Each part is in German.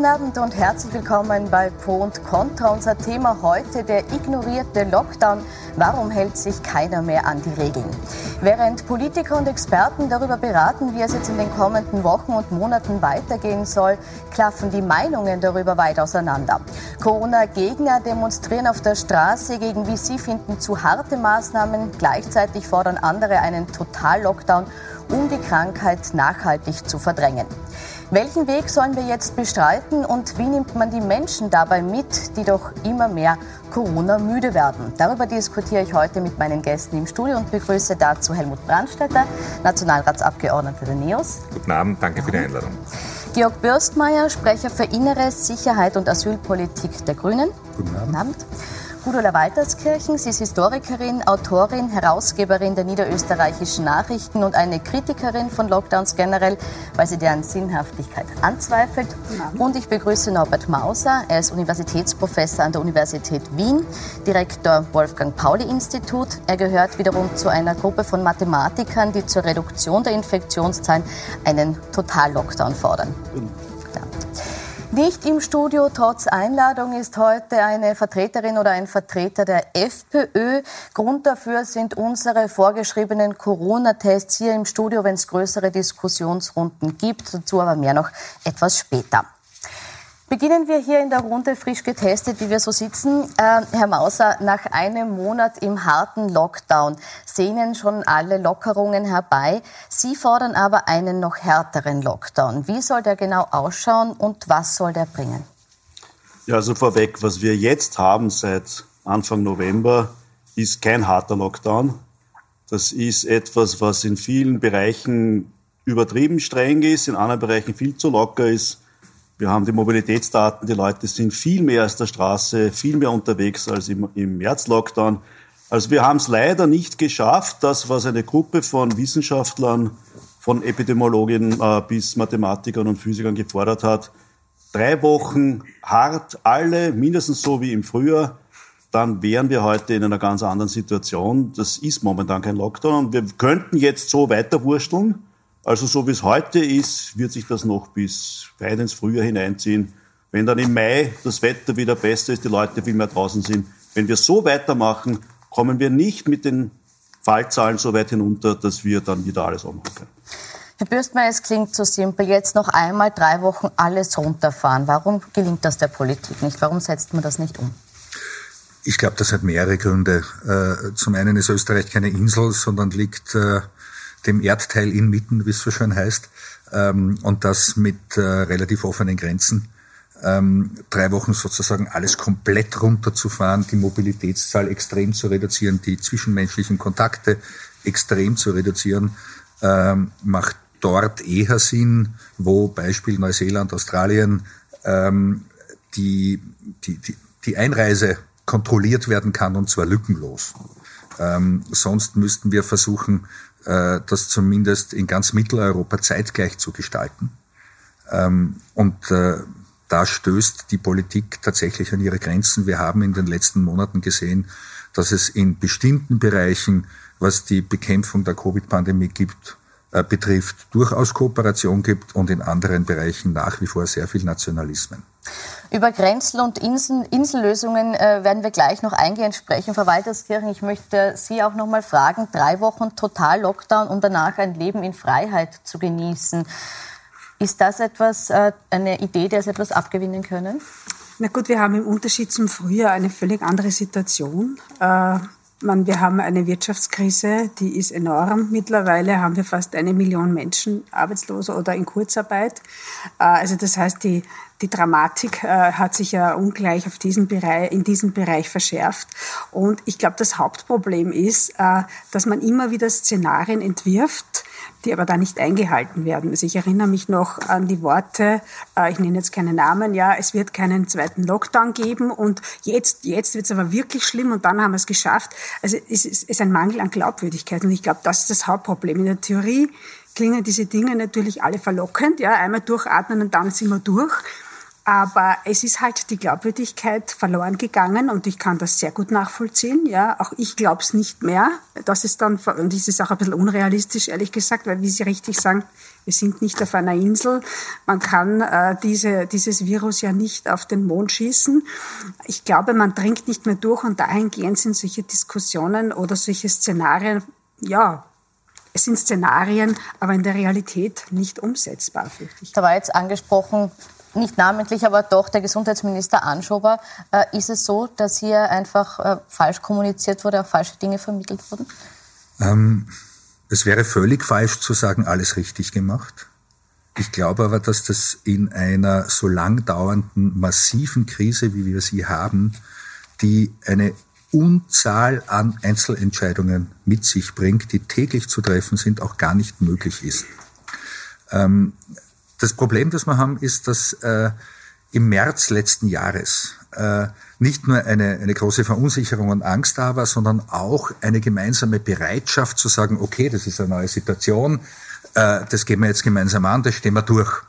Guten Abend und herzlich willkommen bei Po und Contra. Unser Thema heute der ignorierte Lockdown. Warum hält sich keiner mehr an die Regeln? Während Politiker und Experten darüber beraten, wie es jetzt in den kommenden Wochen und Monaten weitergehen soll, klaffen die Meinungen darüber weit auseinander. Corona-Gegner demonstrieren auf der Straße gegen, wie sie finden, zu harte Maßnahmen. Gleichzeitig fordern andere einen Total-Lockdown, um die Krankheit nachhaltig zu verdrängen. Welchen Weg sollen wir jetzt bestreiten und wie nimmt man die Menschen dabei mit, die doch immer mehr Corona-müde werden? Darüber diskutiere ich heute mit meinen Gästen im Studio und begrüße dazu Helmut Brandstätter, Nationalratsabgeordneter der NEOS. Guten Abend, danke für die Einladung. Georg Bürstmeier, Sprecher für Innere Sicherheit und Asylpolitik der Grünen. Guten Abend. Guten Abend. Gudula Walterskirchen. Sie ist Historikerin, Autorin, Herausgeberin der niederösterreichischen Nachrichten und eine Kritikerin von Lockdowns generell, weil sie deren Sinnhaftigkeit anzweifelt. Und ich begrüße Norbert Mauser. Er ist Universitätsprofessor an der Universität Wien, Direktor Wolfgang Pauli Institut. Er gehört wiederum zu einer Gruppe von Mathematikern, die zur Reduktion der Infektionszahlen einen Total-Lockdown fordern. Nicht im Studio, trotz Einladung, ist heute eine Vertreterin oder ein Vertreter der FPÖ. Grund dafür sind unsere vorgeschriebenen Corona-Tests hier im Studio, wenn es größere Diskussionsrunden gibt. Dazu aber mehr noch etwas später. Beginnen wir hier in der Runde frisch getestet, wie wir so sitzen. Äh, Herr Mauser, nach einem Monat im harten Lockdown sehnen schon alle Lockerungen herbei. Sie fordern aber einen noch härteren Lockdown. Wie soll der genau ausschauen und was soll der bringen? Ja, also vorweg, was wir jetzt haben seit Anfang November, ist kein harter Lockdown. Das ist etwas, was in vielen Bereichen übertrieben streng ist, in anderen Bereichen viel zu locker ist. Wir haben die Mobilitätsdaten, die Leute sind viel mehr als der Straße, viel mehr unterwegs als im, im März-Lockdown. Also wir haben es leider nicht geschafft, das, was eine Gruppe von Wissenschaftlern, von Epidemiologen äh, bis Mathematikern und Physikern gefordert hat. Drei Wochen hart, alle mindestens so wie im Frühjahr, dann wären wir heute in einer ganz anderen Situation. Das ist momentan kein Lockdown. Und wir könnten jetzt so weiterwursteln. Also so wie es heute ist, wird sich das noch bis weit ins Frühjahr hineinziehen. Wenn dann im Mai das Wetter wieder besser ist, die Leute viel mehr draußen sind, wenn wir so weitermachen, kommen wir nicht mit den Fallzahlen so weit hinunter, dass wir dann wieder alles ummachen können. Herr Bürstmeier, es klingt so simpel. Jetzt noch einmal drei Wochen alles runterfahren. Warum gelingt das der Politik nicht? Warum setzt man das nicht um? Ich glaube, das hat mehrere Gründe. Äh, zum einen ist Österreich keine Insel, sondern liegt äh, dem Erdteil inmitten, wie es so schön heißt, ähm, und das mit äh, relativ offenen Grenzen. Ähm, drei Wochen sozusagen alles komplett runterzufahren, die Mobilitätszahl extrem zu reduzieren, die zwischenmenschlichen Kontakte extrem zu reduzieren, ähm, macht dort eher Sinn, wo Beispiel Neuseeland, Australien ähm, die, die, die, die Einreise kontrolliert werden kann und zwar lückenlos. Ähm, sonst müssten wir versuchen, das zumindest in ganz Mitteleuropa zeitgleich zu gestalten. Ähm, und äh, da stößt die Politik tatsächlich an ihre Grenzen. Wir haben in den letzten Monaten gesehen, dass es in bestimmten Bereichen, was die Bekämpfung der Covid-Pandemie gibt, äh, betrifft, durchaus Kooperation gibt und in anderen Bereichen nach wie vor sehr viel Nationalismen. Über Grenzen und Insel, Insellösungen äh, werden wir gleich noch eingehend sprechen. Frau Walterskirchen, ich möchte Sie auch noch mal fragen, drei Wochen total Lockdown, um danach ein Leben in Freiheit zu genießen. Ist das etwas, äh, eine Idee, der Sie etwas abgewinnen können? Na gut, wir haben im Unterschied zum Frühjahr eine völlig andere Situation. Äh man, wir haben eine Wirtschaftskrise, die ist enorm. Mittlerweile haben wir fast eine Million Menschen arbeitslos oder in Kurzarbeit. Äh, also das heißt, die, die Dramatik äh, hat sich ja ungleich auf diesen Bereich, in diesem Bereich verschärft. Und ich glaube, das Hauptproblem ist, äh, dass man immer wieder Szenarien entwirft, die aber da nicht eingehalten werden. Also ich erinnere mich noch an die Worte, äh, ich nenne jetzt keine Namen, ja, es wird keinen zweiten Lockdown geben und jetzt, jetzt wird es aber wirklich schlimm und dann haben wir es geschafft. Also es ist ein Mangel an Glaubwürdigkeit und ich glaube, das ist das Hauptproblem. In der Theorie klingen diese Dinge natürlich alle verlockend, ja, einmal durchatmen und dann sind wir durch. Aber es ist halt die Glaubwürdigkeit verloren gegangen und ich kann das sehr gut nachvollziehen. Ja, auch ich glaube es nicht mehr. Das ist dann, und das ist auch ein bisschen unrealistisch, ehrlich gesagt, weil, wie Sie richtig sagen, wir sind nicht auf einer Insel. Man kann äh, diese, dieses Virus ja nicht auf den Mond schießen. Ich glaube, man dringt nicht mehr durch und dahingehend sind solche Diskussionen oder solche Szenarien, ja, es sind Szenarien, aber in der Realität nicht umsetzbar, fürchte ich. Da war jetzt angesprochen, nicht namentlich, aber doch der Gesundheitsminister Anschober. Äh, ist es so, dass hier einfach äh, falsch kommuniziert wurde, auch falsche Dinge vermittelt wurden? Ähm, es wäre völlig falsch zu sagen, alles richtig gemacht. Ich glaube aber, dass das in einer so lang dauernden, massiven Krise, wie wir sie haben, die eine Unzahl an Einzelentscheidungen mit sich bringt, die täglich zu treffen sind, auch gar nicht möglich ist. Ähm, das Problem, das wir haben, ist, dass äh, im März letzten Jahres äh, nicht nur eine, eine große Verunsicherung und Angst da war, sondern auch eine gemeinsame Bereitschaft zu sagen, okay, das ist eine neue Situation, äh, das gehen wir jetzt gemeinsam an, das stehen wir durch.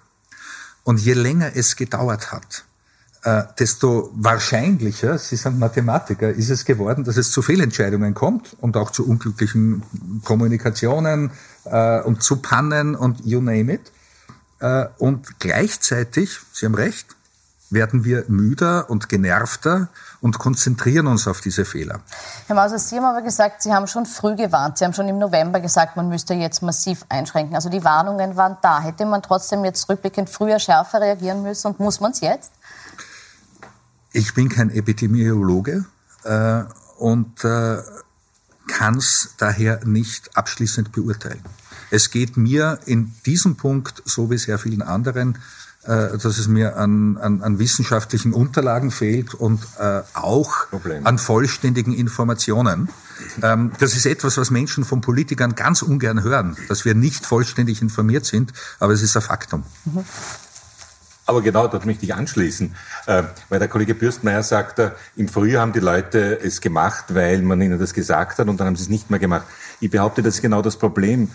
Und je länger es gedauert hat, äh, desto wahrscheinlicher, Sie sind Mathematiker, ist es geworden, dass es zu Fehlentscheidungen kommt und auch zu unglücklichen Kommunikationen äh, und zu Pannen und you name it. Äh, und gleichzeitig, Sie haben recht, werden wir müder und genervter und konzentrieren uns auf diese Fehler. Herr Mauser, Sie haben aber gesagt, Sie haben schon früh gewarnt. Sie haben schon im November gesagt, man müsste jetzt massiv einschränken. Also die Warnungen waren da. Hätte man trotzdem jetzt rückblickend früher schärfer reagieren müssen und muss man es jetzt? Ich bin kein Epidemiologe äh, und äh, kann es daher nicht abschließend beurteilen. Es geht mir in diesem Punkt, so wie sehr vielen anderen, äh, dass es mir an, an, an wissenschaftlichen Unterlagen fehlt und äh, auch Problem. an vollständigen Informationen. Ähm, das ist etwas, was Menschen von Politikern ganz ungern hören, dass wir nicht vollständig informiert sind, aber es ist ein Faktum. Mhm. Aber genau, dort möchte ich anschließen, äh, weil der Kollege Bürstmeier sagt, äh, im Frühjahr haben die Leute es gemacht, weil man ihnen das gesagt hat und dann haben sie es nicht mehr gemacht. Ich behaupte, das ist genau das Problem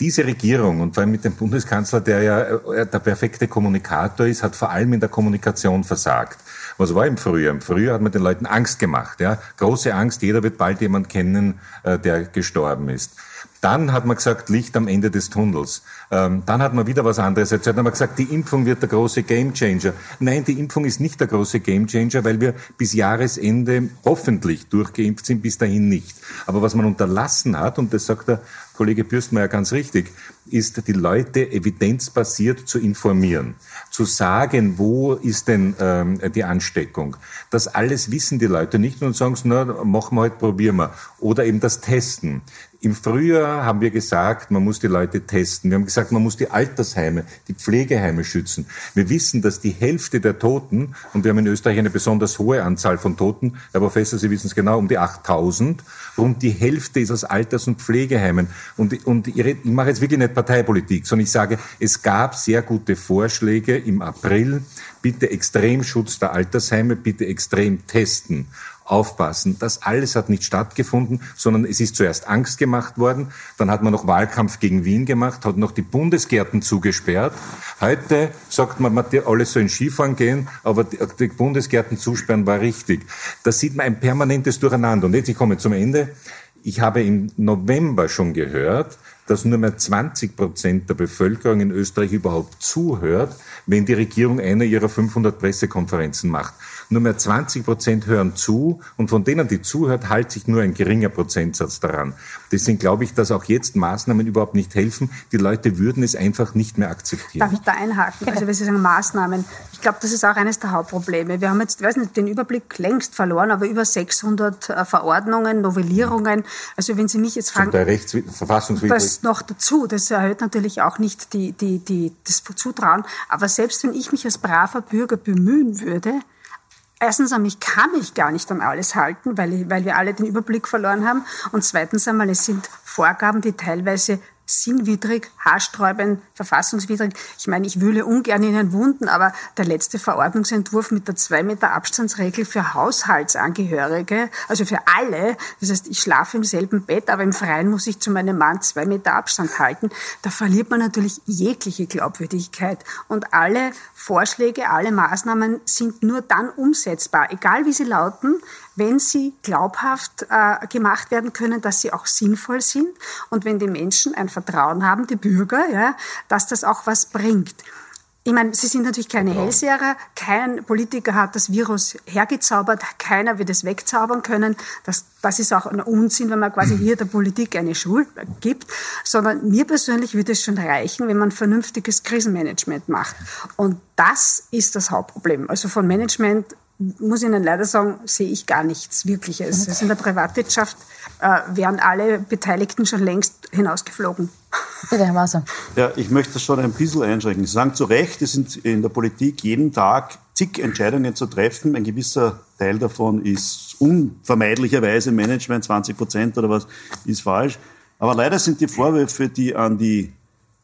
diese Regierung und vor allem mit dem Bundeskanzler, der ja äh, der perfekte Kommunikator ist, hat vor allem in der Kommunikation versagt. Was war im Frühjahr? Im Frühjahr hat man den Leuten Angst gemacht. Ja? Große Angst, jeder wird bald jemand kennen, äh, der gestorben ist. Dann hat man gesagt, Licht am Ende des Tunnels. Ähm, dann hat man wieder was anderes erzählt. Dann hat man gesagt, die Impfung wird der große Gamechanger. Nein, die Impfung ist nicht der große Gamechanger, weil wir bis Jahresende hoffentlich durchgeimpft sind, bis dahin nicht. Aber was man unterlassen hat, und das sagt der Kollege Bürstmeier ganz richtig, ist, die Leute evidenzbasiert zu informieren, zu sagen, wo ist denn ähm, die Ansteckung. Das alles wissen die Leute nicht und sagen, na, machen wir halt, probieren wir. Oder eben das Testen. Im Frühjahr haben wir gesagt, man muss die Leute testen. Wir haben gesagt, man muss die Altersheime, die Pflegeheime schützen. Wir wissen, dass die Hälfte der Toten, und wir haben in Österreich eine besonders hohe Anzahl von Toten, Herr Professor, Sie wissen es genau, um die 8000, rund die Hälfte ist aus Alters- und Pflegeheimen. Und, und ich mache jetzt wirklich nicht Parteipolitik, sondern ich sage, es gab sehr gute Vorschläge im April, bitte Extremschutz der Altersheime, bitte extrem testen aufpassen. Das alles hat nicht stattgefunden, sondern es ist zuerst Angst gemacht worden, dann hat man noch Wahlkampf gegen Wien gemacht, hat noch die Bundesgärten zugesperrt. Heute sagt man, man alles soll in Skifahren gehen, aber die Bundesgärten zusperren war richtig. Da sieht man ein permanentes Durcheinander. Und jetzt, ich komme zum Ende. Ich habe im November schon gehört, dass nur mehr 20 Prozent der Bevölkerung in Österreich überhaupt zuhört, wenn die Regierung eine ihrer 500 Pressekonferenzen macht. Nur mehr 20 Prozent hören zu und von denen, die zuhört, hält sich nur ein geringer Prozentsatz daran. Deswegen glaube ich, dass auch jetzt Maßnahmen überhaupt nicht helfen. Die Leute würden es einfach nicht mehr akzeptieren. Darf ich da einhaken? Also wenn Sie sagen Maßnahmen, ich glaube, das ist auch eines der Hauptprobleme. Wir haben jetzt, ich weiß nicht, den Überblick längst verloren, aber über 600 äh, Verordnungen, Novellierungen. Also wenn Sie mich jetzt fragen, das noch dazu, das erhöht natürlich auch nicht die, die, die, das Zutrauen. Aber selbst wenn ich mich als braver Bürger bemühen würde, Erstens einmal, ich kann mich gar nicht an alles halten, weil, ich, weil wir alle den Überblick verloren haben. Und zweitens einmal, es sind Vorgaben, die teilweise sinnwidrig, haarsträubend, verfassungswidrig. Ich meine, ich wühle ungern in den Wunden, aber der letzte Verordnungsentwurf mit der zwei Meter Abstandsregel für Haushaltsangehörige, also für alle, das heißt, ich schlafe im selben Bett, aber im Freien muss ich zu meinem Mann zwei Meter Abstand halten, da verliert man natürlich jegliche Glaubwürdigkeit. Und alle Vorschläge, alle Maßnahmen sind nur dann umsetzbar, egal wie sie lauten, wenn sie glaubhaft äh, gemacht werden können, dass sie auch sinnvoll sind und wenn die Menschen ein Vertrauen haben, die Bürger, ja, dass das auch was bringt. Ich meine, Sie sind natürlich keine Hellseher. Kein Politiker hat das Virus hergezaubert. Keiner wird es wegzaubern können. Das, das ist auch ein Unsinn, wenn man quasi hier der Politik eine Schuld gibt. Sondern mir persönlich würde es schon reichen, wenn man vernünftiges Krisenmanagement macht. Und das ist das Hauptproblem. Also von Management muss Ihnen leider sagen, sehe ich gar nichts Wirkliches. Also in der Privatwirtschaft äh, wären alle Beteiligten schon längst hinausgeflogen. Bitte, Herr Maser. Ja, ich möchte das schon ein bisschen einschränken. Sie sagen zu Recht, es sind in der Politik jeden Tag zig Entscheidungen zu treffen. Ein gewisser Teil davon ist unvermeidlicherweise Management, 20 Prozent oder was ist falsch. Aber leider sind die Vorwürfe, die an die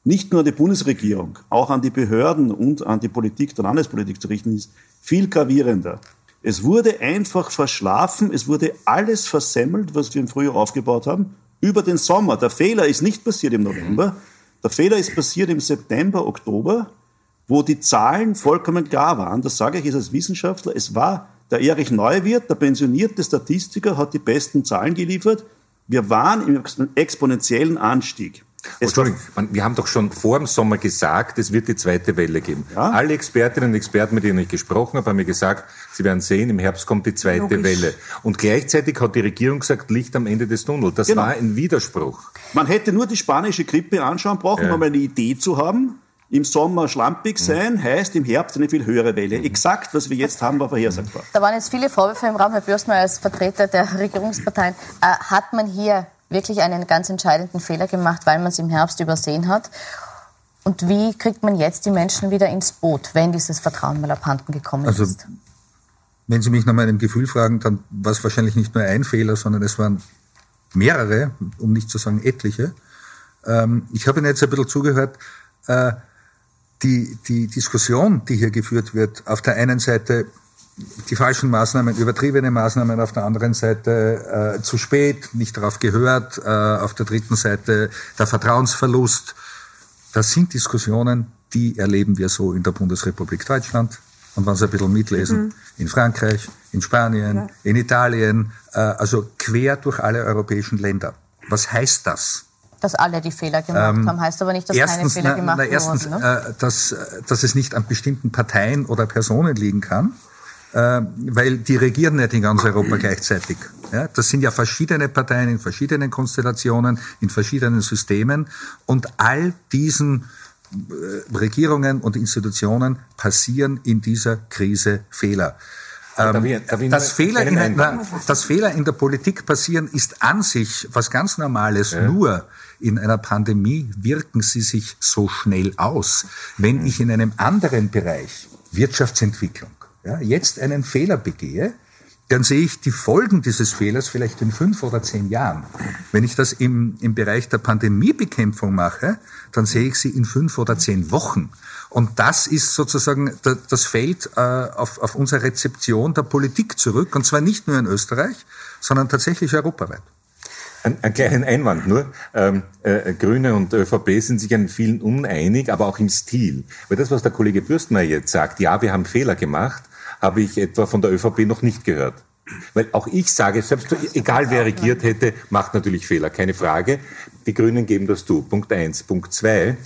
nicht nur an die Bundesregierung, auch an die Behörden und an die Politik, der Landespolitik zu richten ist, viel gravierender. Es wurde einfach verschlafen, es wurde alles versemmelt, was wir im Frühjahr aufgebaut haben, über den Sommer. Der Fehler ist nicht passiert im November, der Fehler ist passiert im September, Oktober, wo die Zahlen vollkommen klar waren. Das sage ich jetzt als Wissenschaftler. Es war der Erich Neuwirth, der pensionierte Statistiker, hat die besten Zahlen geliefert. Wir waren im exponentiellen Anstieg. Entschuldigung, wir haben doch schon vor dem Sommer gesagt, es wird die zweite Welle geben. Ja? Alle Expertinnen und Experten, mit denen ich gesprochen habe, haben mir gesagt, sie werden sehen, im Herbst kommt die zweite Logisch. Welle. Und gleichzeitig hat die Regierung gesagt, Licht am Ende des Tunnels. Das genau. war ein Widerspruch. Man hätte nur die spanische Grippe anschauen brauchen, ja. um eine Idee zu haben. Im Sommer schlampig sein, mhm. heißt im Herbst eine viel höhere Welle. Mhm. Exakt, was wir jetzt haben, war vorhersagbar. Da waren jetzt viele Vorwürfe im Raum, Herr Bürstner, als Vertreter der Regierungsparteien. Äh, hat man hier wirklich einen ganz entscheidenden Fehler gemacht, weil man es im Herbst übersehen hat. Und wie kriegt man jetzt die Menschen wieder ins Boot, wenn dieses Vertrauen mal abhanden gekommen also, ist? Wenn Sie mich nach meinem Gefühl fragen, dann war es wahrscheinlich nicht nur ein Fehler, sondern es waren mehrere, um nicht zu sagen etliche. Ähm, ich habe Ihnen jetzt ein bisschen zugehört. Äh, die, die Diskussion, die hier geführt wird, auf der einen Seite die falschen Maßnahmen, übertriebene Maßnahmen auf der anderen Seite, äh, zu spät, nicht darauf gehört, äh, auf der dritten Seite der Vertrauensverlust. Das sind Diskussionen, die erleben wir so in der Bundesrepublik Deutschland. Und wenn Sie ein bisschen mitlesen, mhm. in Frankreich, in Spanien, ja. in Italien, äh, also quer durch alle europäischen Länder. Was heißt das? Dass alle die Fehler gemacht ähm, haben, heißt aber nicht, dass erstens, keine Fehler gemacht na, erstens, wurden. Ne? Äh, dass, dass es nicht an bestimmten Parteien oder Personen liegen kann, äh, weil die regieren nicht in ganz Europa gleichzeitig. Ja, das sind ja verschiedene Parteien in verschiedenen Konstellationen, in verschiedenen Systemen und all diesen äh, Regierungen und Institutionen passieren in dieser Krise Fehler. Ähm, das, Fehler in, na, das Fehler in der Politik passieren ist an sich was ganz Normales. Ja. Nur in einer Pandemie wirken sie sich so schnell aus. Wenn ich in einem anderen Bereich, Wirtschaftsentwicklung, ja, jetzt einen Fehler begehe, dann sehe ich die Folgen dieses Fehlers vielleicht in fünf oder zehn Jahren. Wenn ich das im, im Bereich der Pandemiebekämpfung mache, dann sehe ich sie in fünf oder zehn Wochen. Und das ist sozusagen das Feld äh, auf, auf unsere Rezeption der Politik zurück, und zwar nicht nur in Österreich, sondern tatsächlich europaweit. Ein, ein kleinen Einwand nur. Ähm, äh, Grüne und ÖVP sind sich an vielen uneinig, aber auch im Stil. Weil das, was der Kollege Bürstmeier jetzt sagt, ja, wir haben Fehler gemacht, habe ich etwa von der ÖVP noch nicht gehört. Weil auch ich sage, selbst egal wer regiert hätte, macht natürlich Fehler, keine Frage. Die Grünen geben das zu. Punkt eins. Punkt zwei,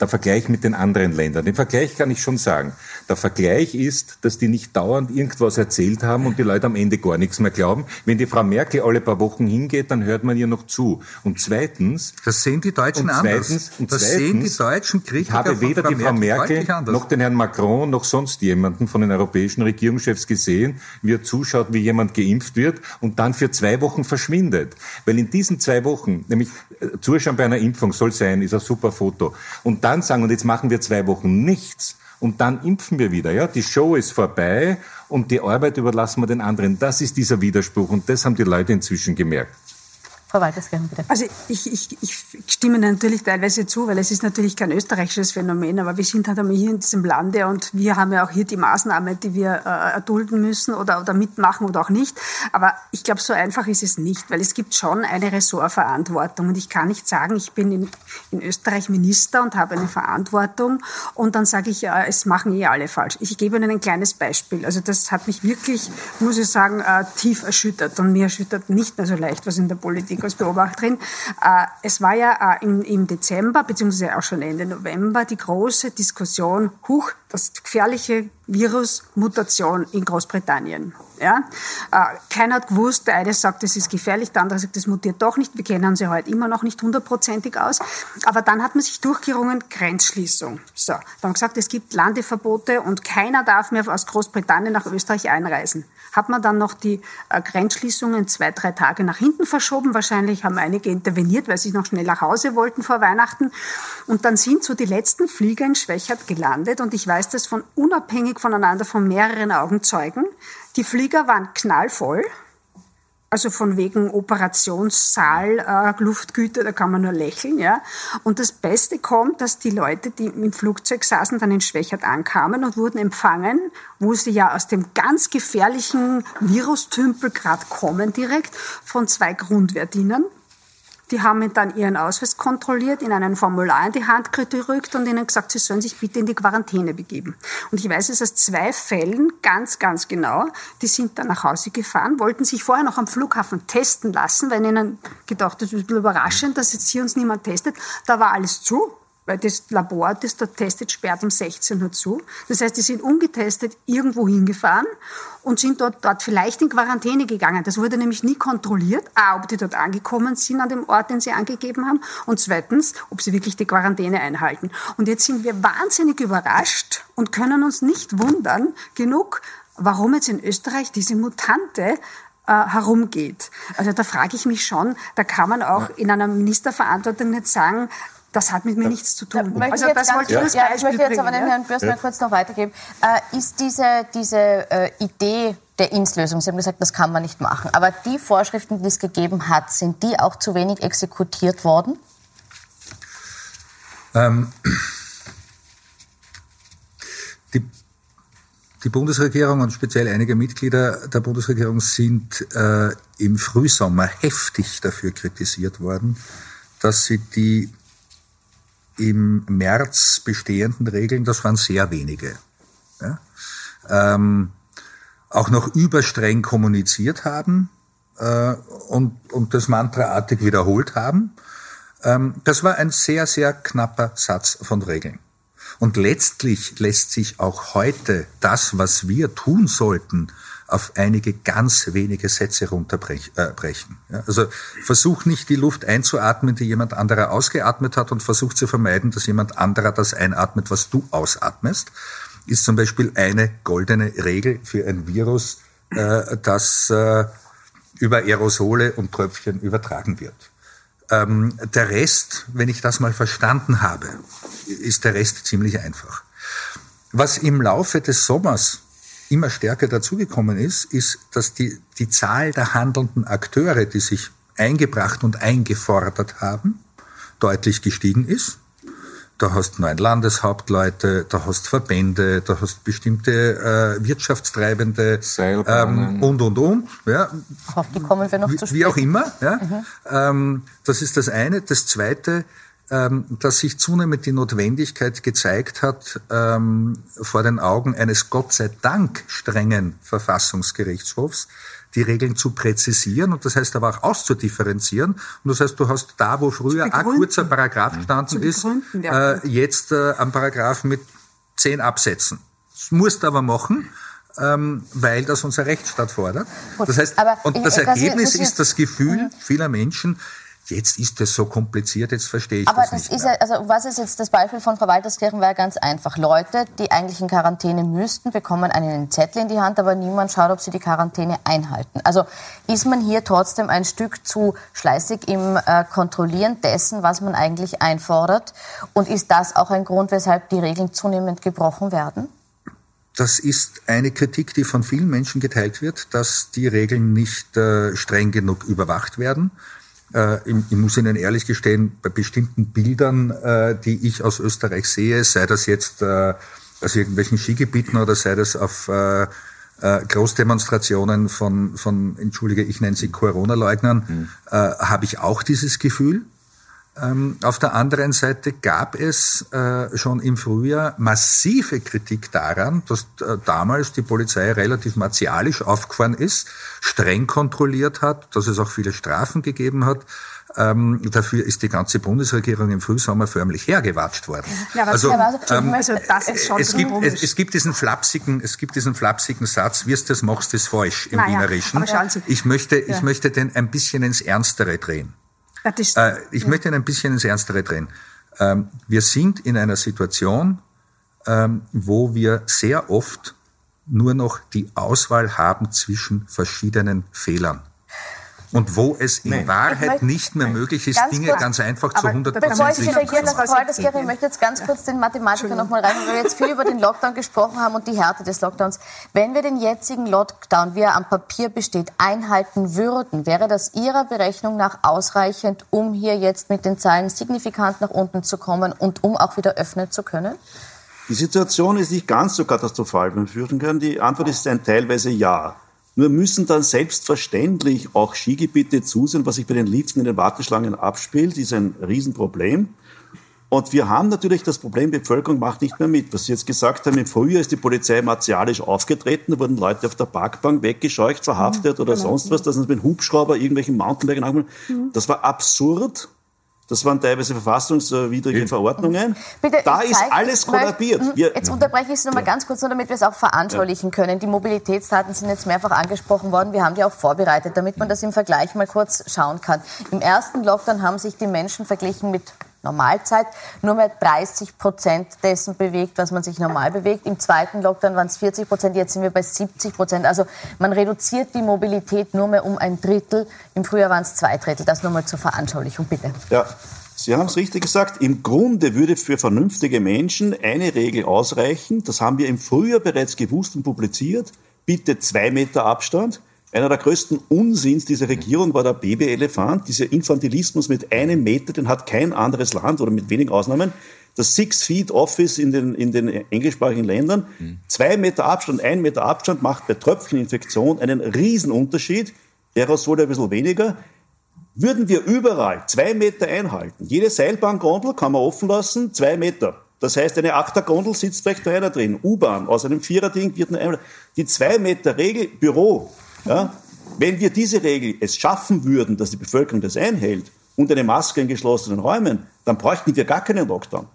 der Vergleich mit den anderen Ländern. Den Vergleich kann ich schon sagen. Der Vergleich ist, dass die nicht dauernd irgendwas erzählt haben und die Leute am Ende gar nichts mehr glauben. Wenn die Frau Merkel alle paar Wochen hingeht, dann hört man ihr noch zu. Und zweitens... Das sehen die Deutschen und zweitens, anders. Und das zweitens, sehen die deutschen Kritiker Ich habe weder Frau die Frau Merkel, noch den Herrn Macron noch sonst jemanden von den europäischen Regierungschefs gesehen, wie er zuschaut, wie jemand geimpft wird und dann für zwei Wochen verschwindet. Weil in diesen zwei Wochen, nämlich äh, Zuschauen bei einer Impfung soll sein, ist ein super Foto. Und dann sagen, und jetzt machen wir zwei Wochen nichts und dann impfen wir wieder. Ja, die Show ist vorbei und die Arbeit überlassen wir den anderen. Das ist dieser Widerspruch und das haben die Leute inzwischen gemerkt. Frau Waltersgern, bitte. Also ich, ich, ich stimme natürlich teilweise zu, weil es ist natürlich kein österreichisches Phänomen, aber wir sind halt hier in diesem Lande und wir haben ja auch hier die Maßnahmen, die wir äh, erdulden müssen oder, oder mitmachen oder auch nicht. Aber ich glaube, so einfach ist es nicht, weil es gibt schon eine Ressortverantwortung und ich kann nicht sagen, ich bin in, in Österreich Minister und habe eine Verantwortung und dann sage ich, äh, es machen eh alle falsch. Ich gebe Ihnen ein kleines Beispiel. Also das hat mich wirklich, muss ich sagen, äh, tief erschüttert und mir erschüttert nicht mehr so leicht was in der Politik als Beobachterin. Äh, es war ja äh, im, Dezember, beziehungsweise auch schon Ende November, die große Diskussion, huch, das gefährliche Virus Mutation in Großbritannien. Ja? Äh, keiner hat gewusst, der eine sagt, es ist gefährlich, der andere sagt, es mutiert doch nicht. Wir kennen sie heute immer noch nicht hundertprozentig aus. Aber dann hat man sich durchgerungen, Grenzschließung. So, dann gesagt, es gibt Landeverbote und keiner darf mehr aus Großbritannien nach Österreich einreisen. Hat man dann noch die äh, Grenzschließungen zwei, drei Tage nach hinten verschoben. Wahrscheinlich haben einige interveniert, weil sie noch schnell nach Hause wollten vor Weihnachten. Und dann sind so die letzten Flieger in Schwächert gelandet. Und ich weiß das von unabhängig voneinander von mehreren Augenzeugen. Die Flieger waren knallvoll. Also von wegen Operationssaal, äh, Luftgüter, da kann man nur lächeln, ja. Und das Beste kommt, dass die Leute, die im Flugzeug saßen, dann in Schwächert ankamen und wurden empfangen, wo sie ja aus dem ganz gefährlichen Virustümpel gerade kommen direkt, von zwei Grundwehrdienern. Die haben dann ihren Ausweis kontrolliert, in einen Formular in die Hand gedrückt und ihnen gesagt, sie sollen sich bitte in die Quarantäne begeben. Und ich weiß es aus zwei Fällen ganz, ganz genau. Die sind dann nach Hause gefahren, wollten sich vorher noch am Flughafen testen lassen, weil ihnen gedacht, das ist ein bisschen überraschend, dass jetzt hier uns niemand testet. Da war alles zu weil das Labor, das dort testet, sperrt um 16 Uhr zu. Das heißt, die sind ungetestet irgendwo hingefahren und sind dort, dort vielleicht in Quarantäne gegangen. Das wurde nämlich nie kontrolliert, a, ob die dort angekommen sind an dem Ort, den sie angegeben haben und zweitens, ob sie wirklich die Quarantäne einhalten. Und jetzt sind wir wahnsinnig überrascht und können uns nicht wundern genug, warum jetzt in Österreich diese Mutante äh, herumgeht. Also da frage ich mich schon, da kann man auch in einer Ministerverantwortung nicht sagen, das hat mit mir nichts zu tun. Da also das wollte ich ja. ja, Ich möchte jetzt aber den Herrn Bürstner ja. kurz noch weitergeben. Äh, ist diese, diese äh, Idee der Inslösung, Sie haben gesagt, das kann man nicht machen, aber die Vorschriften, die es gegeben hat, sind die auch zu wenig exekutiert worden? Ähm, die, die, Bundesregierung und speziell einige Mitglieder der Bundesregierung sind äh, im Frühsommer heftig dafür kritisiert worden, dass sie die im März bestehenden Regeln, das waren sehr wenige, ja, ähm, auch noch überstreng kommuniziert haben äh, und, und das mantraartig wiederholt haben. Ähm, das war ein sehr, sehr knapper Satz von Regeln. Und letztlich lässt sich auch heute das, was wir tun sollten, auf einige ganz wenige Sätze runterbrechen. Äh, also versuch nicht die Luft einzuatmen, die jemand anderer ausgeatmet hat und versuch zu vermeiden, dass jemand anderer das einatmet, was du ausatmest, ist zum Beispiel eine goldene Regel für ein Virus, äh, das äh, über Aerosole und Tröpfchen übertragen wird. Ähm, der Rest, wenn ich das mal verstanden habe, ist der Rest ziemlich einfach. Was im Laufe des Sommers immer stärker dazugekommen ist, ist, dass die, die Zahl der handelnden Akteure, die sich eingebracht und eingefordert haben, deutlich gestiegen ist. Da hast neun Landeshauptleute, da hast Verbände, da hast bestimmte äh, Wirtschaftstreibende ähm, und und und. Ja. Auf die kommen wir noch zu sprechen. Wie auch immer. Ja. Mhm. Ähm, das ist das eine. Das zweite, dass sich zunehmend die Notwendigkeit gezeigt hat, ähm, vor den Augen eines Gott sei Dank strengen Verfassungsgerichtshofs, die Regeln zu präzisieren und das heißt aber auch auszudifferenzieren. Und das heißt, du hast da, wo früher ein kurzer Paragraph gestanden ist, ja. äh, jetzt äh, ein Paragraph mit zehn Absätzen. Das musst du aber machen, ähm, weil das unser Rechtsstaat fordert. Das heißt, und das Ergebnis ist das Gefühl mhm. vieler Menschen, jetzt ist das so kompliziert, jetzt verstehe ich Aber das, das nicht. Aber ja, also was ist jetzt das Beispiel von Frau Walterskirchen war ganz einfach. Leute, die eigentlich in Quarantäne müssten, bekommen einen Zettel in die Hand, aber niemand schaut, ob sie die Quarantäne einhalten. Also ist man hier trotzdem ein Stück zu schleißig im äh, Kontrollieren dessen, was man eigentlich einfordert? Und ist das auch ein Grund, weshalb die Regeln zunehmend gebrochen werden? Das ist eine Kritik, die von vielen Menschen geteilt wird, dass die Regeln nicht äh, streng genug überwacht werden ich, ich, muss Ihnen ehrlich gestehen, bei bestimmten Bildern, äh, die ich aus Österreich sehe, sei das jetzt äh, aus irgendwelchen Skigebieten oder sei das auf äh, äh, Großdemonstrationen von, von, entschuldige, ich nenne sie Corona-Leugnern, mhm. äh, habe ich auch dieses Gefühl. Ähm, auf der anderen Seite gab es äh, schon im Frühjahr massive Kritik daran, dass äh, damals die Polizei relativ martialisch aufgefahren ist, streng kontrolliert hat, dass es auch viele Strafen gegeben hat. Ähm, dafür ist die ganze Bundesregierung im Frühsommer förmlich hergewatscht worden. Ja, also, ähm, also ist schon es, gibt, es, es, gibt diesen flapsigen, es gibt diesen flapsigen Satz, wirst es, machst es falsch im naja, Wienerischen. Ich möchte, ja. ich möchte den ein bisschen ins Ernstere drehen. Äh, ich ja. möchte ihn ein bisschen ins Ernstere drehen. Ähm, wir sind in einer Situation, ähm, wo wir sehr oft nur noch die Auswahl haben zwischen verschiedenen Fehlern und wo es in Nein. Wahrheit nicht mehr möglich ist, ganz Dinge kurz, ganz einfach zu 100 Prozent Bevor ich reagieren lasse, Frau Alterskirche, ich möchte jetzt ganz kurz den Mathematiker noch mal rein, weil wir jetzt viel über den Lockdown gesprochen haben und die Härte des Lockdowns. Wenn wir den jetzigen Lockdown, wie er am Papier besteht, einhalten würden, wäre das Ihrer Berechnung nach ausreichend, um hier jetzt mit den Zahlen signifikant nach unten zu kommen und um auch wieder öffnen zu können? Die Situation ist nicht ganz so katastrophal, wie wir führen können. Die Antwort ist ein teilweise Ja. Nur müssen dann selbstverständlich auch Skigebiete zusehen, was sich bei den Liften in den Warteschlangen abspielt, ist ein Riesenproblem. Und wir haben natürlich das Problem, Bevölkerung macht nicht mehr mit. Was Sie jetzt gesagt haben, im Frühjahr ist die Polizei martialisch aufgetreten, da wurden Leute auf der Parkbank weggescheucht, verhaftet mhm, oder genau. sonst was, da sind mit Hubschrauber irgendwelchen Mountainbikern mhm. Das war absurd. Das waren teilweise verfassungswidrige Verordnungen. Bitte, da ist alles kollabiert. Hm, wir, jetzt unterbreche ich Sie noch mal ganz kurz, nur damit wir es auch veranschaulichen können. Die Mobilitätsdaten sind jetzt mehrfach angesprochen worden. Wir haben die auch vorbereitet, damit man das im Vergleich mal kurz schauen kann. Im ersten Lockdown haben sich die Menschen verglichen mit Normalzeit nur mehr 30 Prozent dessen bewegt, was man sich normal bewegt. Im zweiten Lockdown waren es 40 Prozent, jetzt sind wir bei 70 Prozent. Also man reduziert die Mobilität nur mehr um ein Drittel. Im Frühjahr waren es zwei Drittel. Das nur mal zur Veranschaulichung, bitte. Ja. Sie haben es richtig gesagt. Im Grunde würde für vernünftige Menschen eine Regel ausreichen. Das haben wir im Frühjahr bereits gewusst und publiziert. Bitte zwei Meter Abstand. Einer der größten Unsinns dieser Regierung war der Babyelefant. Dieser Infantilismus mit einem Meter, den hat kein anderes Land oder mit wenigen Ausnahmen. Das Six-Feet-Office in den, in den englischsprachigen Ländern. Mhm. Zwei Meter Abstand, ein Meter Abstand macht bei Tröpfcheninfektion einen Riesenunterschied. Aerosol ein bisschen weniger. Würden wir überall zwei Meter einhalten, jede Seilbahngondel kann man offen lassen, zwei Meter. Das heißt, eine Achtergondel sitzt vielleicht da einer drin. U-Bahn, aus einem Viererding wird eine, die zwei Meter Regel, Büro, ja? Wenn wir diese Regel es schaffen würden, dass die Bevölkerung das einhält und eine Maske in geschlossenen Räumen, dann bräuchten wir gar keinen Lockdown.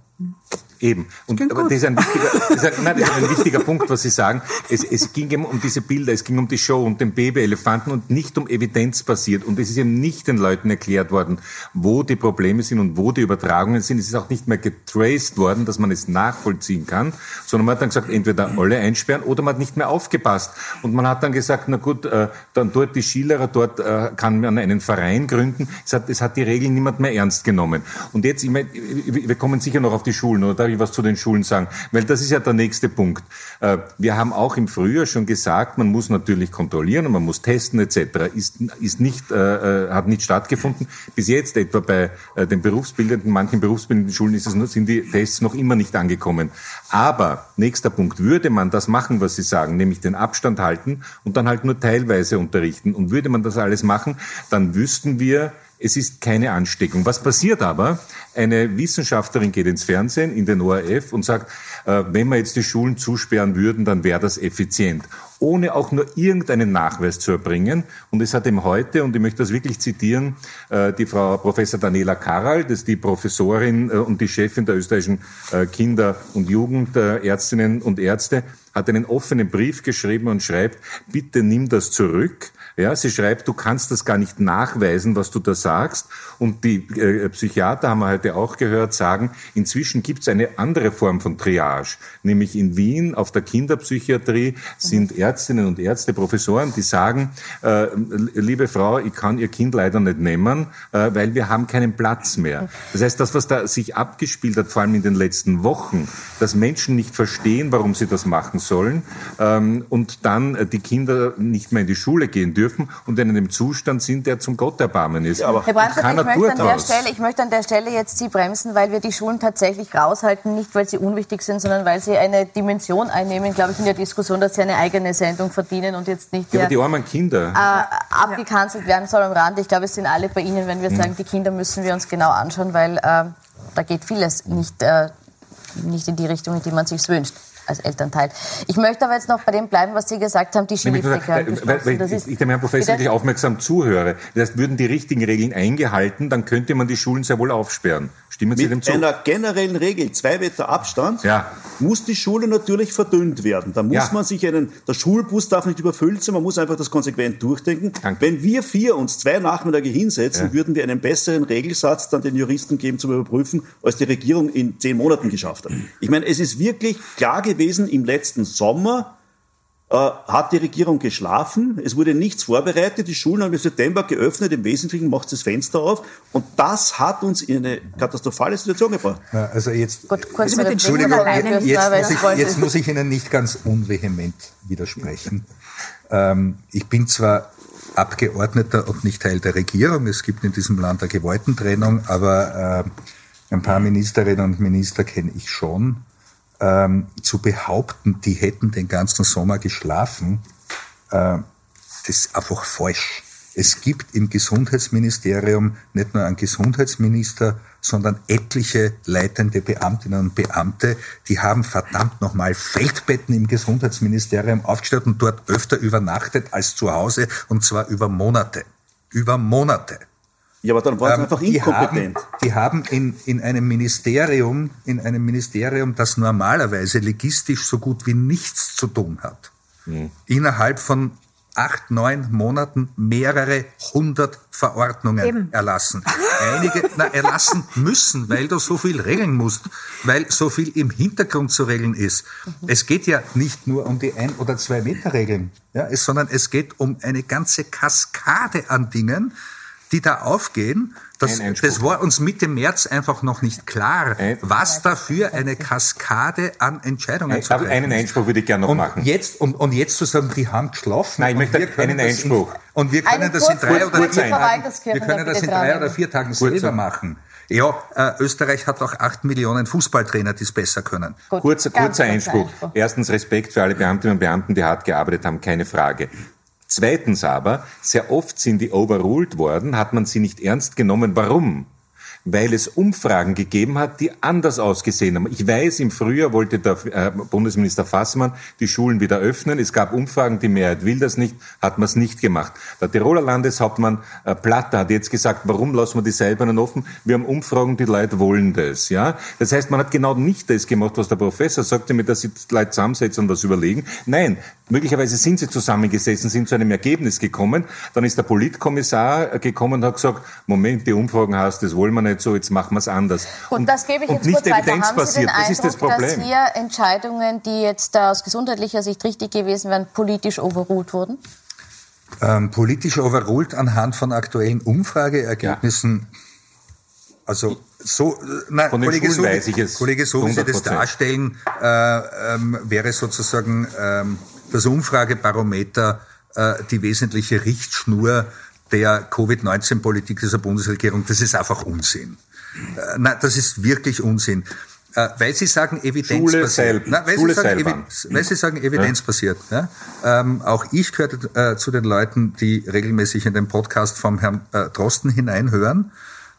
Eben. Und, aber das ist, ein wichtiger, das ist, ein, nein, das ist ein wichtiger Punkt, was Sie sagen. Es, es ging eben um diese Bilder, es ging um die Show und den Babyelefanten und nicht um evidenzbasiert. Und es ist eben nicht den Leuten erklärt worden, wo die Probleme sind und wo die Übertragungen sind. Es ist auch nicht mehr getraced worden, dass man es nachvollziehen kann, sondern man hat dann gesagt, entweder alle einsperren oder man hat nicht mehr aufgepasst. Und man hat dann gesagt, na gut, äh, dann dort die Skilehrer, dort äh, kann man einen Verein gründen. Es hat, es hat die Regeln niemand mehr ernst genommen. Und jetzt, ich meine, wir kommen sicher noch auf die Schulen, oder? Ich was zu den Schulen sagen? Weil das ist ja der nächste Punkt. Äh, wir haben auch im Frühjahr schon gesagt, man muss natürlich kontrollieren und man muss testen etc. Ist, ist nicht, äh, äh, hat nicht stattgefunden. Bis jetzt etwa bei den berufsbildenden, manchen berufsbildenden Schulen ist es, sind die Tests noch immer nicht angekommen. Aber nächster Punkt, würde man das machen, was Sie sagen, nämlich den Abstand halten und dann halt nur teilweise unterrichten und würde man das alles machen, dann wüssten wir, es ist keine Ansteckung. Was passiert aber? Eine Wissenschaftlerin geht ins Fernsehen, in den ORF und sagt, äh, wenn wir jetzt die Schulen zusperren würden, dann wäre das effizient. Ohne auch nur irgendeinen Nachweis zu erbringen. Und es hat eben heute, und ich möchte das wirklich zitieren, äh, die Frau Professor Daniela Karal, das ist die Professorin äh, und die Chefin der österreichischen Kinder- und Jugendärztinnen und Ärzte, hat einen offenen Brief geschrieben und schreibt, bitte nimm das zurück. Ja, sie schreibt, du kannst das gar nicht nachweisen, was du da sagst. Und die äh, Psychiater, haben wir heute auch gehört, sagen, inzwischen gibt es eine andere Form von Triage. Nämlich in Wien auf der Kinderpsychiatrie sind Ärztinnen und Ärzte, Professoren, die sagen, äh, liebe Frau, ich kann Ihr Kind leider nicht nehmen, äh, weil wir haben keinen Platz mehr. Das heißt, das, was da sich abgespielt hat, vor allem in den letzten Wochen, dass Menschen nicht verstehen, warum sie das machen sollen ähm, und dann äh, die Kinder nicht mehr in die Schule gehen dürfen, dürfen und in einem Zustand sind, der zum Gott erbarmen ist. Ja, aber Herr Brandstadt, ich, möchte an der Stelle, ich möchte an der Stelle jetzt Sie bremsen, weil wir die Schulen tatsächlich raushalten, nicht weil sie unwichtig sind, sondern weil sie eine Dimension einnehmen, glaube ich, in der Diskussion, dass sie eine eigene Sendung verdienen und jetzt nicht ja, der, die armen Kinder. Äh, abgekanzelt werden soll am Rand. Ich glaube, es sind alle bei Ihnen, wenn wir hm. sagen, die Kinder müssen wir uns genau anschauen, weil äh, da geht vieles nicht, äh, nicht in die Richtung, in die man sich wünscht als Elternteil. Ich möchte aber jetzt noch bei dem bleiben, was Sie gesagt haben, die Skilifte Ich, ich dem Herrn Professor wirklich aufmerksam zuhöre. Das heißt, würden die richtigen Regeln eingehalten, dann könnte man die Schulen sehr wohl aufsperren. Stimmen Sie dem zu? Mit einer generellen Regel, zwei Meter Abstand, ja. muss die Schule natürlich verdünnt werden. Da muss ja. man sich einen, der Schulbus darf nicht überfüllt sein, man muss einfach das konsequent durchdenken. Danke. Wenn wir vier uns zwei Nachmittage hinsetzen, ja. würden wir einen besseren Regelsatz dann den Juristen geben zum Überprüfen, als die Regierung in zehn Monaten geschafft hat. Ich meine, es ist wirklich klar gewesen im letzten Sommer, äh, hat die Regierung geschlafen. Es wurde nichts vorbereitet. Die Schulen haben im September geöffnet. Im Wesentlichen macht das Fenster auf. Und das hat uns in eine katastrophale Situation gebracht. Ja, also jetzt, Gut, kurz mit Entschuldigung, jetzt, jetzt, muss ich, jetzt muss ich Ihnen nicht ganz unvehement widersprechen. Ähm, ich bin zwar Abgeordneter und nicht Teil der Regierung. Es gibt in diesem Land eine Gewaltentrennung, aber äh, ein paar Ministerinnen und Minister kenne ich schon ähm, zu behaupten, die hätten den ganzen Sommer geschlafen, äh, das ist einfach falsch. Es gibt im Gesundheitsministerium nicht nur einen Gesundheitsminister, sondern etliche leitende Beamtinnen und Beamte, die haben verdammt nochmal Feldbetten im Gesundheitsministerium aufgestellt und dort öfter übernachtet als zu Hause und zwar über Monate. Über Monate. Ja, aber dann waren sie ähm, einfach inkompetent. Haben, die haben in, in einem Ministerium, in einem Ministerium, das normalerweise legistisch so gut wie nichts zu tun hat, mhm. innerhalb von acht, neun Monaten mehrere hundert Verordnungen Eben. erlassen. Einige na, erlassen müssen, weil du so viel regeln musst, weil so viel im Hintergrund zu regeln ist. Mhm. Es geht ja nicht nur um die ein oder zwei Meter Regeln, ja, es, sondern es geht um eine ganze Kaskade an Dingen, die da aufgehen. Das, das war uns Mitte März einfach noch nicht klar, ein was dafür eine Kaskade an Entscheidungen ein, zu treffen Einen Einspruch würde ich gerne noch und machen. Jetzt, und, und jetzt zu sagen, die haben geschlafen. Nein, ich möchte einen Einspruch. In, und wir können das in drei oder vier Tagen, wir können das in drei oder vier Tagen selber machen. Ja, äh, Österreich hat auch acht Millionen Fußballtrainer, die es besser können. Gut, kurzer, kurzer Einspruch. Einspruch. Erstens Respekt für alle Beamtinnen und Beamten, die hart gearbeitet haben, keine Frage. Zweitens aber, sehr oft sind die overruled worden, hat man sie nicht ernst genommen. Warum? weil es Umfragen gegeben hat, die anders ausgesehen haben. Ich weiß, im Frühjahr wollte der äh, Bundesminister Fassmann die Schulen wieder öffnen. Es gab Umfragen, die Mehrheit will das nicht, hat man es nicht gemacht. Der Tiroler Landeshauptmann äh, Platter hat jetzt gesagt, warum lassen wir die Seilbahnen offen? Wir haben Umfragen, die Leute wollen das. Ja, Das heißt, man hat genau nicht das gemacht, was der Professor sagte, mit dass sie Leute zusammensetzen und was überlegen. Nein, möglicherweise sind sie zusammengesessen, sind zu einem Ergebnis gekommen. Dann ist der Politkommissar gekommen und hat gesagt, Moment, die Umfragen hast, das wollen wir nicht so, jetzt machen wir es anders. Und, und das gebe ich jetzt nicht kurz weiter. Haben Sie den das ist das Problem. dass hier Entscheidungen, die jetzt aus gesundheitlicher Sicht richtig gewesen wären, politisch overruled wurden? Ähm, politisch overruled anhand von aktuellen Umfrageergebnissen. Ja. Also so, nein, Kollege, so, weiß ich es Kollege, so wie Sie das darstellen, äh, ähm, wäre sozusagen ähm, das Umfragebarometer äh, die wesentliche Richtschnur der Covid-19-Politik dieser Bundesregierung, das ist einfach Unsinn. Äh, nein, das ist wirklich Unsinn. Äh, weil Sie sagen, evidenzbasiert. Nein, weil, Schule Sie sagen, Evi weil Sie sagen, evidenzbasiert. Ja? Ähm, auch ich gehörte äh, zu den Leuten, die regelmäßig in den Podcast vom Herrn äh, Drosten hineinhören.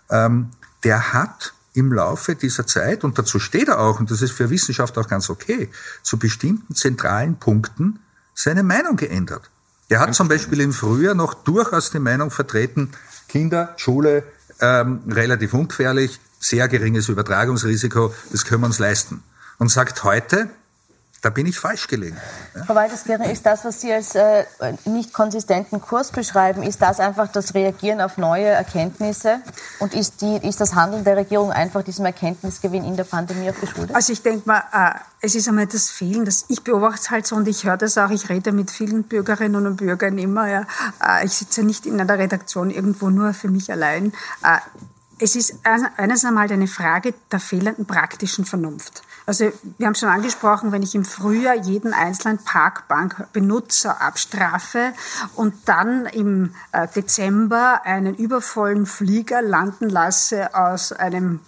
Ähm, der hat im Laufe dieser Zeit, und dazu steht er auch, und das ist für Wissenschaft auch ganz okay, zu bestimmten zentralen Punkten seine Meinung geändert. Er hat zum Beispiel im Frühjahr noch durchaus die Meinung vertreten, Kinder, Schule, ähm, relativ ungefährlich, sehr geringes Übertragungsrisiko, das können wir uns leisten. Und sagt heute, da bin ich falsch gelegen. Ja? Frau Waltersgirner, ist das, was Sie als äh, nicht konsistenten Kurs beschreiben, ist das einfach das Reagieren auf neue Erkenntnisse? Und ist, die, ist das Handeln der Regierung einfach diesem Erkenntnisgewinn in der Pandemie auch geschuldet? Also ich denke mal, äh, es ist einmal das Fehlen, dass ich beobachte es halt so und ich höre das auch, ich rede mit vielen Bürgerinnen und Bürgern immer. Ja. Äh, ich sitze nicht in einer Redaktion irgendwo nur für mich allein. Äh, es ist eines einmal eine Frage der fehlenden praktischen Vernunft. Also wir haben schon angesprochen, wenn ich im Frühjahr jeden einzelnen Parkbankbenutzer abstrafe und dann im äh, Dezember einen übervollen Flieger landen lasse aus einem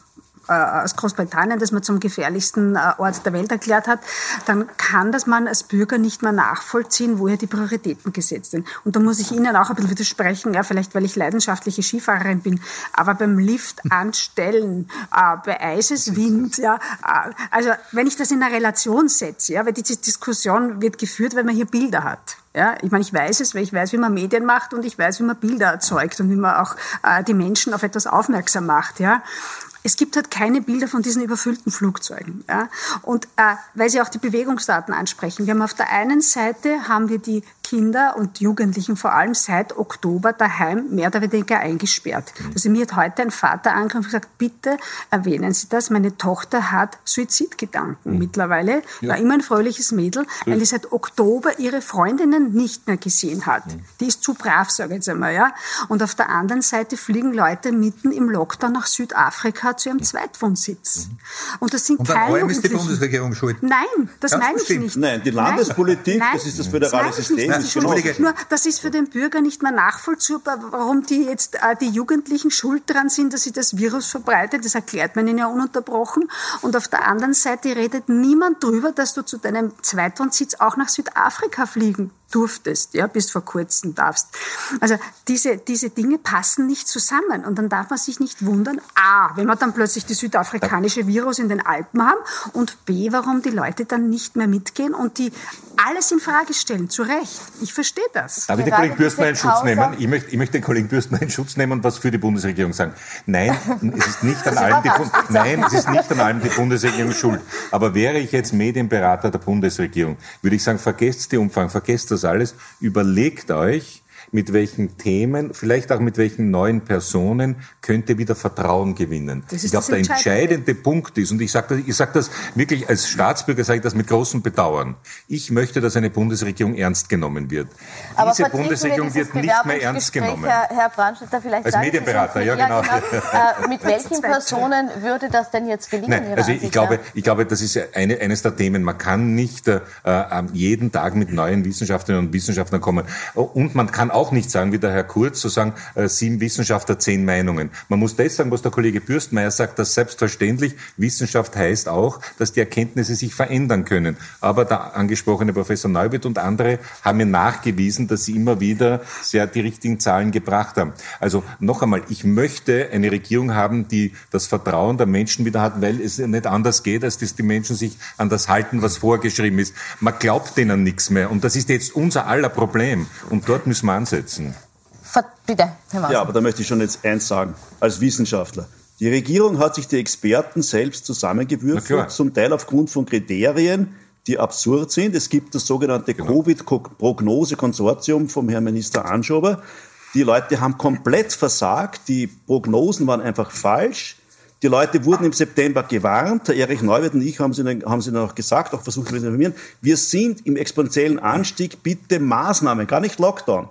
aus Großbritannien, das man zum gefährlichsten äh, Ort der Welt erklärt hat, dann kann das man als Bürger nicht mehr nachvollziehen, woher die Prioritäten gesetzt sind. Und da muss ich Ihnen auch ein bisschen widersprechen, ja, vielleicht weil ich leidenschaftliche Skifahrerin bin, aber beim Lift anstellen, äh, bei Eiseswind, ja, äh, also wenn ich das in eine Relation setze, ja, weil diese Diskussion wird geführt, weil man hier Bilder hat. Ja, ich meine, ich weiß es, weil ich weiß, wie man Medien macht und ich weiß, wie man Bilder erzeugt und wie man auch äh, die Menschen auf etwas aufmerksam macht. Ja es gibt halt keine Bilder von diesen überfüllten Flugzeugen. Ja? Und äh, weil Sie auch die Bewegungsdaten ansprechen, wir haben auf der einen Seite haben wir die Kinder und Jugendlichen vor allem seit Oktober daheim mehr oder weniger eingesperrt. Mhm. Also mir hat heute ein Vater angerufen und gesagt, bitte erwähnen Sie das, meine Tochter hat Suizidgedanken mhm. mittlerweile, ja. war immer ein fröhliches Mädel, mhm. weil die seit Oktober ihre Freundinnen nicht mehr gesehen hat. Mhm. Die ist zu brav, sage ich jetzt einmal. Ja? Und auf der anderen Seite fliegen Leute mitten im Lockdown nach Südafrika zu ihrem Zweitwohnsitz. Mhm. Und das sind und keine ist die Bundesregierung schuld. Nein, das Ganz meine ich bestimmt. nicht. Nein, die Landespolitik, Nein. das ist das föderale System. Entschuldige. Nur, das ist für den Bürger nicht mehr nachvollziehbar, warum die jetzt äh, die Jugendlichen schuld dran sind, dass sie das Virus verbreitet. Das erklärt man ihnen ja ununterbrochen. Und auf der anderen Seite redet niemand drüber, dass du zu deinem Zweitwohnsitz auch nach Südafrika fliegen durftest, ja, bis vor kurzem darfst. Also diese, diese Dinge passen nicht zusammen. Und dann darf man sich nicht wundern, A, wenn wir dann plötzlich die südafrikanische Virus in den Alpen haben und B, warum die Leute dann nicht mehr mitgehen und die alles in Frage stellen, zu Recht. Ich verstehe das. Darf ich den Kollegen Bürstner in Schutz nehmen? Ich möchte, ich möchte den Kollegen Bürstner in Schutz nehmen und was für die Bundesregierung sagen. Nein, es ist nicht an allem die, Nein, es ist nicht an allem die Bundesregierung schuld. Aber wäre ich jetzt Medienberater der Bundesregierung, würde ich sagen, vergesst die Umfang, vergesst das alles, überlegt euch, mit welchen Themen, vielleicht auch mit welchen neuen Personen könnt ihr wieder Vertrauen gewinnen. ich glaube, der entscheidende Punkt ist, und ich sage das, ich sag das wirklich als Staatsbürger, sage ich das mit großem Bedauern. Ich möchte, dass eine Bundesregierung ernst genommen wird. Aber Diese Bundesregierung wird nicht mehr ernst genommen. Herr, Herr Brandstätter, vielleicht als Medienberater, ja genau. Genau. Äh, mit welchen Personen würde das denn jetzt gelingen? Nein, also ich glaube, ich glaube, das ist eine, eines der Themen. Man kann nicht äh, jeden Tag mit neuen Wissenschaftlerinnen und Wissenschaftlern kommen. Und man kann auch nicht sagen, wie der Herr Kurz, so sagen, äh, sieben Wissenschaftler, zehn Meinungen. Man muss das sagen, was der Kollege Bürstmeier sagt, dass selbstverständlich Wissenschaft heißt auch, dass die Erkenntnisse sich verändern können. Aber der angesprochene Professor Neubert und andere haben mir nachgewiesen, dass sie immer wieder sehr die richtigen Zahlen gebracht haben. Also noch einmal, ich möchte eine Regierung haben, die das Vertrauen der Menschen wieder hat, weil es nicht anders geht, als dass die Menschen sich an das halten, was vorgeschrieben ist. Man glaubt denen nichts mehr. Und das ist jetzt unser aller Problem. Und dort müssen wir ansetzen. Bitte, Herr. Ja, aber da möchte ich schon jetzt eins sagen, als Wissenschaftler. Die Regierung hat sich die Experten selbst zusammengewürfelt, zum Teil aufgrund von Kriterien, die absurd sind. Es gibt das sogenannte genau. Covid-Prognose-Konsortium vom Herrn Minister Anschober. Die Leute haben komplett versagt, die Prognosen waren einfach falsch. Die Leute wurden im September gewarnt. Der Erich Neuwirth und ich haben sie, dann, haben sie dann auch gesagt, auch versucht zu informieren. Wir sind im exponentiellen Anstieg, bitte Maßnahmen, gar nicht Lockdown.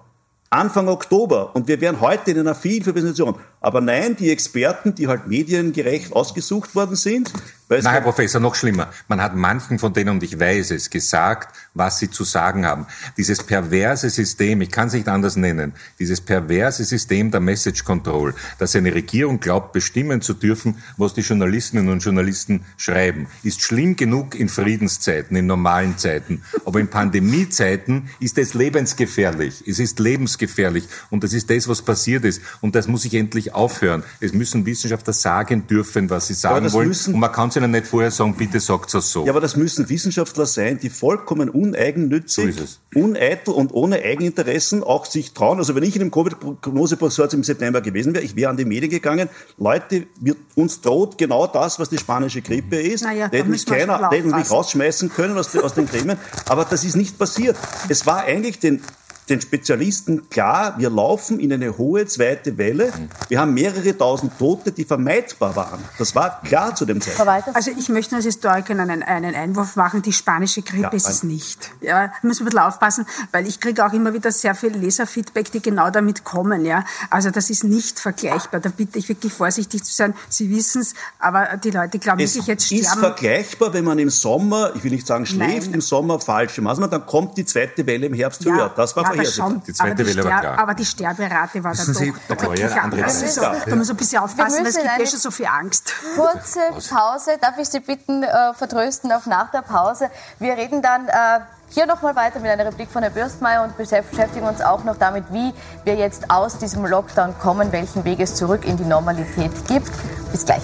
Anfang Oktober und wir wären heute in einer viel, viel Situation. Aber nein, die Experten, die halt mediengerecht ausgesucht worden sind. Nein, Herr Professor, noch schlimmer. Man hat manchen von denen, und ich weiß es, gesagt, was sie zu sagen haben. Dieses perverse System, ich kann es nicht anders nennen, dieses perverse System der Message Control, dass eine Regierung glaubt, bestimmen zu dürfen, was die Journalistinnen und Journalisten schreiben, ist schlimm genug in Friedenszeiten, in normalen Zeiten. Aber in Pandemiezeiten ist es lebensgefährlich. Es ist lebensgefährlich. Und das ist das, was passiert ist. Und das muss ich endlich endlich aufhören. Es müssen Wissenschaftler sagen dürfen, was sie sagen wollen. Müssen, und man kann sie ihnen nicht vorher sagen, bitte sagt es so. Ja, aber das müssen Wissenschaftler sein, die vollkommen uneigennützig, so uneitel und ohne Eigeninteressen auch sich trauen. Also wenn ich in dem Covid-Prognosekonsortium im September gewesen wäre, ich wäre an die Medien gegangen, Leute, uns droht genau das, was die spanische Grippe ist. Naja, da hätten mich keiner, hätten mich rausschmeißen können aus, aus den Gremien. Aber das ist nicht passiert. Es war eigentlich den den Spezialisten klar, wir laufen in eine hohe zweite Welle. Wir haben mehrere tausend Tote, die vermeidbar waren. Das war klar zu dem Zeitpunkt. Also ich möchte als Historiker einen, einen Einwurf machen. Die spanische Grippe ja, ist es nicht. Ja, müssen wir ein bisschen aufpassen, weil ich kriege auch immer wieder sehr viel Leserfeedback, die genau damit kommen. Ja, also das ist nicht vergleichbar. Da bitte ich wirklich vorsichtig zu sein. Sie wissen es, aber die Leute glauben es wirklich jetzt sterben. Es ist vergleichbar, wenn man im Sommer, ich will nicht sagen schläft, Nein. im Sommer falsche Maßnahmen, dann kommt die zweite Welle im Herbst ja, höher. Das war ja, vorhersehbar. Die zweite Welle war klar. Aber die Sterberate war dann Sie, doch da ja andere also, Da muss man ein bisschen aufpassen, weil es gibt ja schon so viel Angst. Kurze Pause. Darf ich Sie bitten, äh, vertrösten auf nach der Pause? Wir reden dann äh, hier nochmal weiter mit einer Replik von Herrn Bürstmeier und beschäftigen uns auch noch damit, wie wir jetzt aus diesem Lockdown kommen, welchen Weg es zurück in die Normalität gibt. Bis gleich.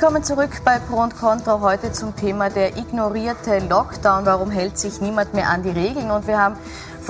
Willkommen zurück bei Pro und Contra. Heute zum Thema der ignorierte Lockdown. Warum hält sich niemand mehr an die Regeln? Und wir haben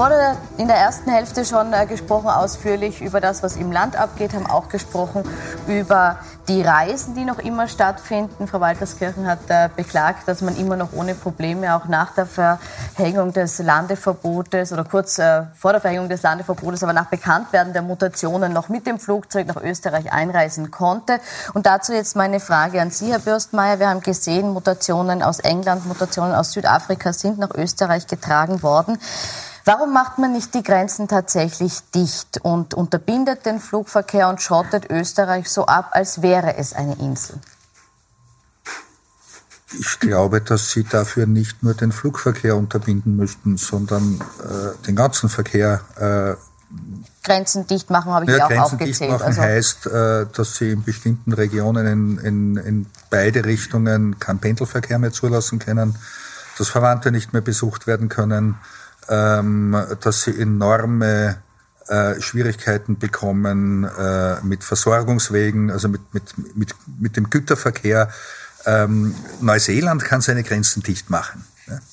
vor der, in der ersten Hälfte schon äh, gesprochen ausführlich über das, was im Land abgeht, haben auch gesprochen über die Reisen, die noch immer stattfinden. Frau Walterskirchen hat äh, beklagt, dass man immer noch ohne Probleme auch nach der Verhängung des Landeverbotes oder kurz äh, vor der Verhängung des Landeverbotes, aber nach Bekanntwerden der Mutationen noch mit dem Flugzeug nach Österreich einreisen konnte. Und dazu jetzt meine Frage an Sie, Herr Bürstmeier. Wir haben gesehen, Mutationen aus England, Mutationen aus Südafrika sind nach Österreich getragen worden. Warum macht man nicht die Grenzen tatsächlich dicht und unterbindet den Flugverkehr und schottet Österreich so ab, als wäre es eine Insel? Ich glaube, dass Sie dafür nicht nur den Flugverkehr unterbinden müssten, sondern äh, den ganzen Verkehr. Äh, Grenzen dicht machen, habe ich ja, auch Grenzen aufgezählt. Dicht machen also heißt, äh, dass Sie in bestimmten Regionen in, in, in beide Richtungen keinen Pendelverkehr mehr zulassen können, dass Verwandte nicht mehr besucht werden können, dass sie enorme äh, Schwierigkeiten bekommen äh, mit Versorgungswegen, also mit, mit, mit, mit dem Güterverkehr. Ähm, Neuseeland kann seine Grenzen dicht machen.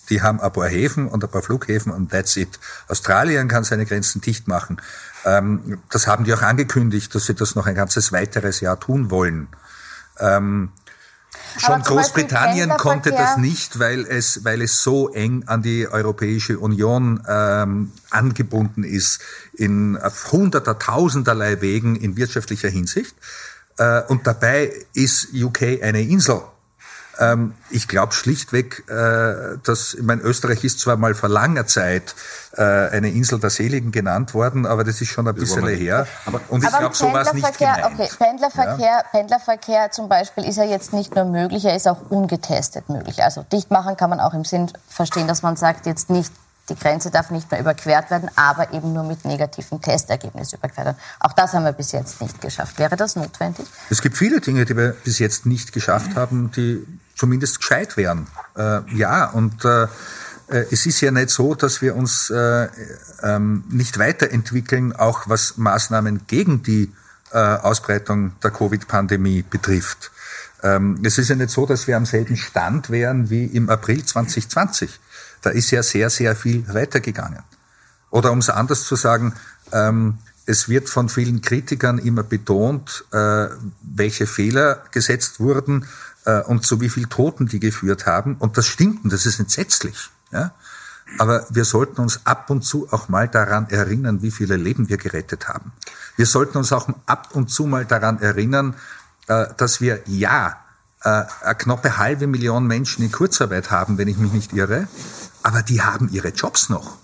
Die haben ein paar Häfen und ein paar Flughäfen und that's it. Australien kann seine Grenzen dicht machen. Ähm, das haben die auch angekündigt, dass sie das noch ein ganzes weiteres Jahr tun wollen. Schon Großbritannien konnte das nicht, weil es, weil es so eng an die Europäische Union ähm, angebunden ist, in auf hunderter, tausenderlei Wegen in wirtschaftlicher Hinsicht. Äh, und dabei ist UK eine Insel. Ähm, ich glaube schlichtweg, äh, dass, ich meine, Österreich ist zwar mal vor langer Zeit äh, eine Insel der Seligen genannt worden, aber das ist schon ein bisschen her. Aber, und ich glaube, so war es nicht gemeint. Okay, Pendlerverkehr, ja? Pendlerverkehr zum Beispiel ist ja jetzt nicht nur möglich, er ist auch ungetestet möglich. Also dicht machen kann man auch im Sinn verstehen, dass man sagt, jetzt nicht die Grenze darf nicht mehr überquert werden, aber eben nur mit negativen Testergebnissen überquert werden. Auch das haben wir bis jetzt nicht geschafft. Wäre das notwendig? Es gibt viele Dinge, die wir bis jetzt nicht geschafft haben, die zumindest gescheit wären. Äh, ja, und äh, äh, es ist ja nicht so, dass wir uns äh, ähm, nicht weiterentwickeln, auch was Maßnahmen gegen die äh, Ausbreitung der Covid-Pandemie betrifft. Ähm, es ist ja nicht so, dass wir am selben Stand wären wie im April 2020. Da ist ja sehr, sehr viel weitergegangen. Oder um es anders zu sagen, ähm, es wird von vielen Kritikern immer betont, äh, welche Fehler gesetzt wurden äh, und zu wie viel Toten die geführt haben. Und das stimmt und das ist entsetzlich. Ja? Aber wir sollten uns ab und zu auch mal daran erinnern, wie viele Leben wir gerettet haben. Wir sollten uns auch ab und zu mal daran erinnern, äh, dass wir ja äh, eine knappe halbe Million Menschen in Kurzarbeit haben, wenn ich mich nicht irre aber die haben ihre Jobs noch.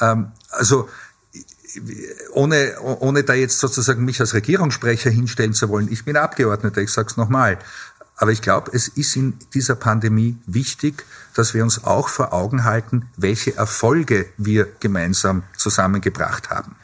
Ähm, also ohne, ohne da jetzt sozusagen mich als Regierungssprecher hinstellen zu wollen, ich bin Abgeordneter, ich sage es nochmal. Aber ich glaube, es ist in dieser Pandemie wichtig, dass wir uns auch vor Augen halten, welche Erfolge wir gemeinsam zusammengebracht haben.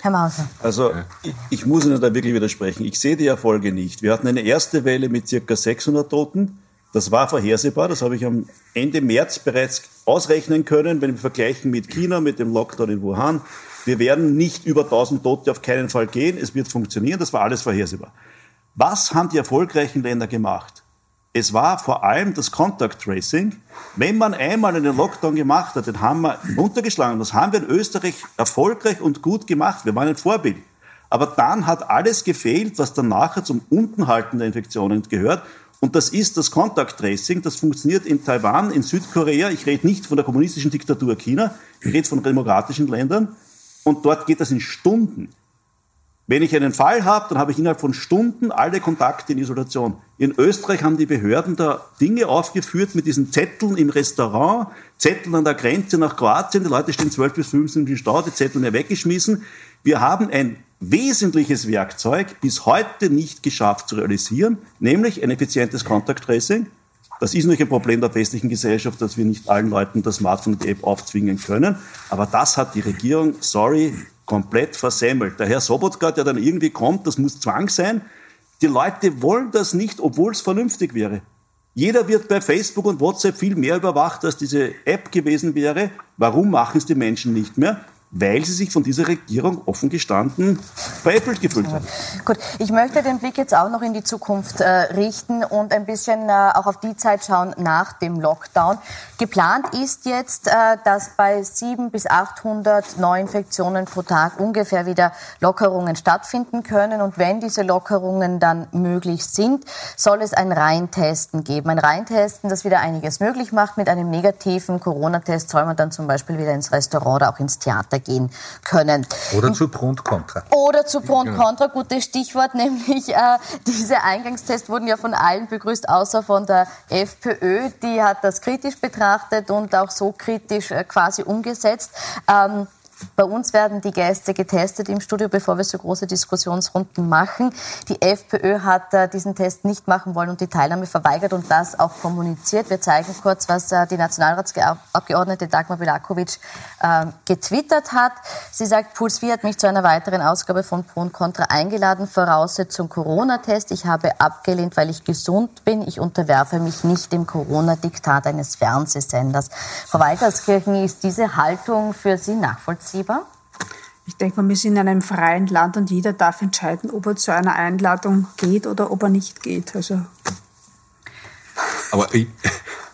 Herr Mauser. Also ich, ich muss Ihnen da wirklich widersprechen. Ich sehe die Erfolge nicht. Wir hatten eine erste Welle mit circa 600 Toten. Das war vorhersehbar, das habe ich am Ende März bereits ausrechnen können, wenn wir vergleichen mit China, mit dem Lockdown in Wuhan. Wir werden nicht über 1000 Tote auf keinen Fall gehen, es wird funktionieren, das war alles vorhersehbar. Was haben die erfolgreichen Länder gemacht? Es war vor allem das Contact Tracing. Wenn man einmal einen Lockdown gemacht hat, den haben wir runtergeschlagen. Das haben wir in Österreich erfolgreich und gut gemacht. Wir waren ein Vorbild. Aber dann hat alles gefehlt, was dann nachher zum Untenhalten der Infektionen gehört. Und das ist das Contact Tracing. Das funktioniert in Taiwan, in Südkorea. Ich rede nicht von der kommunistischen Diktatur China. Ich rede von demokratischen Ländern. Und dort geht das in Stunden. Wenn ich einen Fall habe, dann habe ich innerhalb von Stunden alle Kontakte in Isolation. In Österreich haben die Behörden da Dinge aufgeführt mit diesen Zetteln im Restaurant, Zetteln an der Grenze nach Kroatien. Die Leute stehen 12 bis 15 Minuten im Stau, die Zettel werden weggeschmissen. Wir haben ein wesentliches Werkzeug bis heute nicht geschafft zu realisieren, nämlich ein effizientes Contact Tracing. Das ist nicht ein Problem der westlichen Gesellschaft, dass wir nicht allen Leuten das Smartphone und die App aufzwingen können. Aber das hat die Regierung, sorry, komplett versemmelt. Der Herr Sobotka, der dann irgendwie kommt, das muss Zwang sein. Die Leute wollen das nicht, obwohl es vernünftig wäre. Jeder wird bei Facebook und WhatsApp viel mehr überwacht, als diese App gewesen wäre. Warum machen es die Menschen nicht mehr? Weil sie sich von dieser Regierung offen gestanden veräppelt gefühlt haben. Gut, ich möchte den Blick jetzt auch noch in die Zukunft äh, richten und ein bisschen äh, auch auf die Zeit schauen nach dem Lockdown. Geplant ist jetzt, äh, dass bei 700 bis 800 Neuinfektionen pro Tag ungefähr wieder Lockerungen stattfinden können. Und wenn diese Lockerungen dann möglich sind, soll es ein Reintesten geben. Ein Reintesten, das wieder einiges möglich macht. Mit einem negativen Corona-Test soll man dann zum Beispiel wieder ins Restaurant oder auch ins Theater gehen können. Oder zu Pro und Contra. Oder zu Pro und Contra, gutes Stichwort, nämlich äh, diese Eingangstests wurden ja von allen begrüßt, außer von der FPÖ. Die hat das kritisch betrachtet und auch so kritisch äh, quasi umgesetzt. Ähm, bei uns werden die Gäste getestet im Studio, bevor wir so große Diskussionsrunden machen. Die FPÖ hat äh, diesen Test nicht machen wollen und die Teilnahme verweigert und das auch kommuniziert. Wir zeigen kurz, was äh, die Nationalratsabgeordnete Dagmar Bilakovic äh, getwittert hat. Sie sagt, Puls 4 hat mich zu einer weiteren Ausgabe von Pro und Contra eingeladen. Voraussetzung Corona-Test. Ich habe abgelehnt, weil ich gesund bin. Ich unterwerfe mich nicht dem Corona-Diktat eines Fernsehsenders. Frau Walterskirchen, ist diese Haltung für Sie nachvollziehbar? Nachvollziehbar? Ich denke wir sind in einem freien Land und jeder darf entscheiden, ob er zu einer Einladung geht oder ob er nicht geht. Also Aber ich,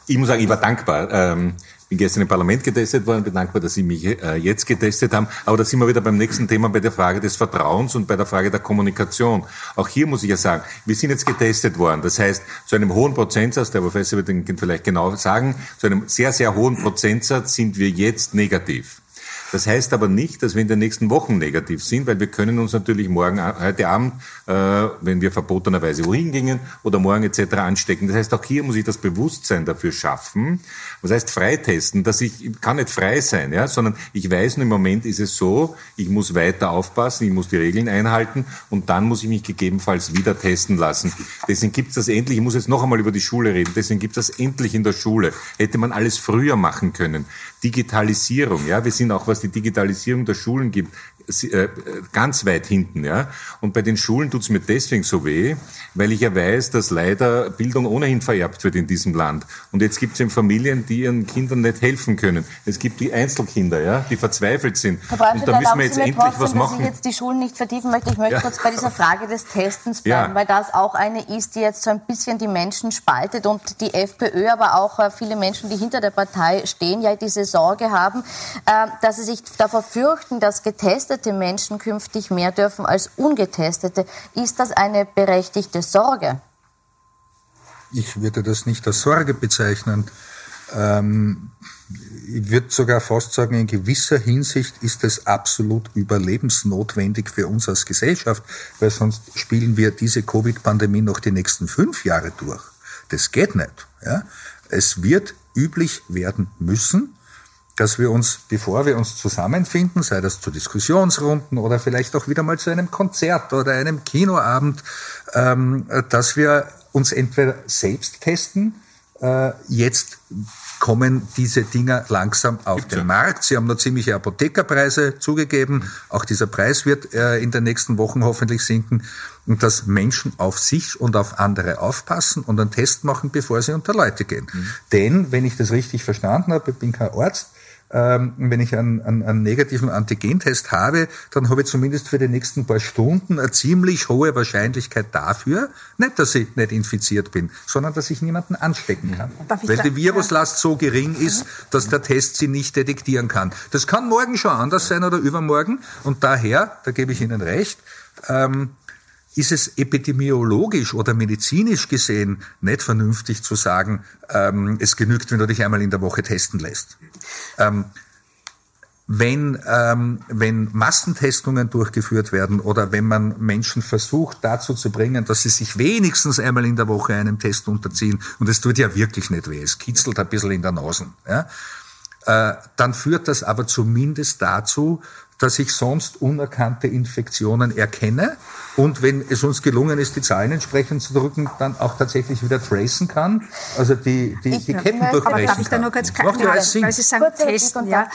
ich muss sagen, ich war dankbar. Ähm, bin gestern im Parlament getestet worden, bin dankbar, dass Sie mich äh, jetzt getestet haben. Aber da sind wir wieder beim nächsten Thema, bei der Frage des Vertrauens und bei der Frage der Kommunikation. Auch hier muss ich ja sagen, wir sind jetzt getestet worden. Das heißt, zu einem hohen Prozentsatz, der Professor wird den vielleicht genau sagen, zu einem sehr, sehr hohen Prozentsatz sind wir jetzt negativ. Das heißt aber nicht, dass wir in den nächsten Wochen negativ sind, weil wir können uns natürlich morgen, äh, heute Abend, äh, wenn wir verbotenerweise wohin gingen oder morgen etc. anstecken. Das heißt, auch hier muss ich das Bewusstsein dafür schaffen. Was heißt freitesten? Dass ich, ich kann nicht frei sein, ja, sondern ich weiß nur im Moment ist es so, ich muss weiter aufpassen, ich muss die Regeln einhalten und dann muss ich mich gegebenenfalls wieder testen lassen. Deswegen gibt es das endlich, ich muss jetzt noch einmal über die Schule reden, deswegen gibt es das endlich in der Schule. Hätte man alles früher machen können. Digitalisierung, ja, wir sind auch, was die Digitalisierung der Schulen gibt, ganz weit hinten. Ja? Und bei den Schulen tut es mir deswegen so weh, weil ich ja weiß, dass leider Bildung ohnehin vererbt wird in diesem Land. Und jetzt gibt es eben Familien, die ihren Kindern nicht helfen können. Es gibt die Einzelkinder, ja, die verzweifelt sind. Herr und da müssen wir jetzt endlich trotzdem, was machen. Dass ich jetzt die Schulen nicht vertiefen möchte, ich möchte ja. kurz bei dieser Frage des Testens bleiben, ja. weil das auch eine ist, die jetzt so ein bisschen die Menschen spaltet und die FPÖ, aber auch äh, viele Menschen, die hinter der Partei stehen, ja diese Sorge haben, äh, dass sie sich davor fürchten, dass getestet getestete Menschen künftig mehr dürfen als ungetestete. Ist das eine berechtigte Sorge? Ich würde das nicht als Sorge bezeichnen. Ähm, ich würde sogar fast sagen, in gewisser Hinsicht ist es absolut überlebensnotwendig für uns als Gesellschaft, weil sonst spielen wir diese Covid-Pandemie noch die nächsten fünf Jahre durch. Das geht nicht. Ja? Es wird üblich werden müssen, dass wir uns, bevor wir uns zusammenfinden, sei das zu Diskussionsrunden oder vielleicht auch wieder mal zu einem Konzert oder einem Kinoabend, ähm, dass wir uns entweder selbst testen, äh, jetzt kommen diese Dinger langsam auf den Markt. Sie haben noch ziemliche Apothekerpreise zugegeben. Auch dieser Preis wird äh, in den nächsten Wochen hoffentlich sinken. Und dass Menschen auf sich und auf andere aufpassen und einen Test machen, bevor sie unter Leute gehen. Mhm. Denn, wenn ich das richtig verstanden habe, ich bin kein Arzt, ähm, wenn ich einen, einen, einen negativen Antigentest habe, dann habe ich zumindest für die nächsten paar Stunden eine ziemlich hohe Wahrscheinlichkeit dafür, nicht, dass ich nicht infiziert bin, sondern dass ich niemanden anstecken kann. Weil die Viruslast so gering ist, dass der Test sie nicht detektieren kann. Das kann morgen schon anders sein oder übermorgen. Und daher, da gebe ich Ihnen recht, ähm, ist es epidemiologisch oder medizinisch gesehen nicht vernünftig zu sagen, ähm, es genügt, wenn du dich einmal in der Woche testen lässt. Ähm, wenn, ähm, wenn Massentestungen durchgeführt werden oder wenn man Menschen versucht dazu zu bringen, dass sie sich wenigstens einmal in der Woche einem Test unterziehen, und es tut ja wirklich nicht weh, es kitzelt ein bisschen in der Nase, ja, äh, dann führt das aber zumindest dazu, dass ich sonst unerkannte Infektionen erkenne. Und wenn es uns gelungen ist, die Zahlen entsprechend zu drücken, dann auch tatsächlich wieder tracen kann, also die, die, die Ketten durchbrechen Aber darf ich da nur ganz klar, weil Sie sagen, testen, ja,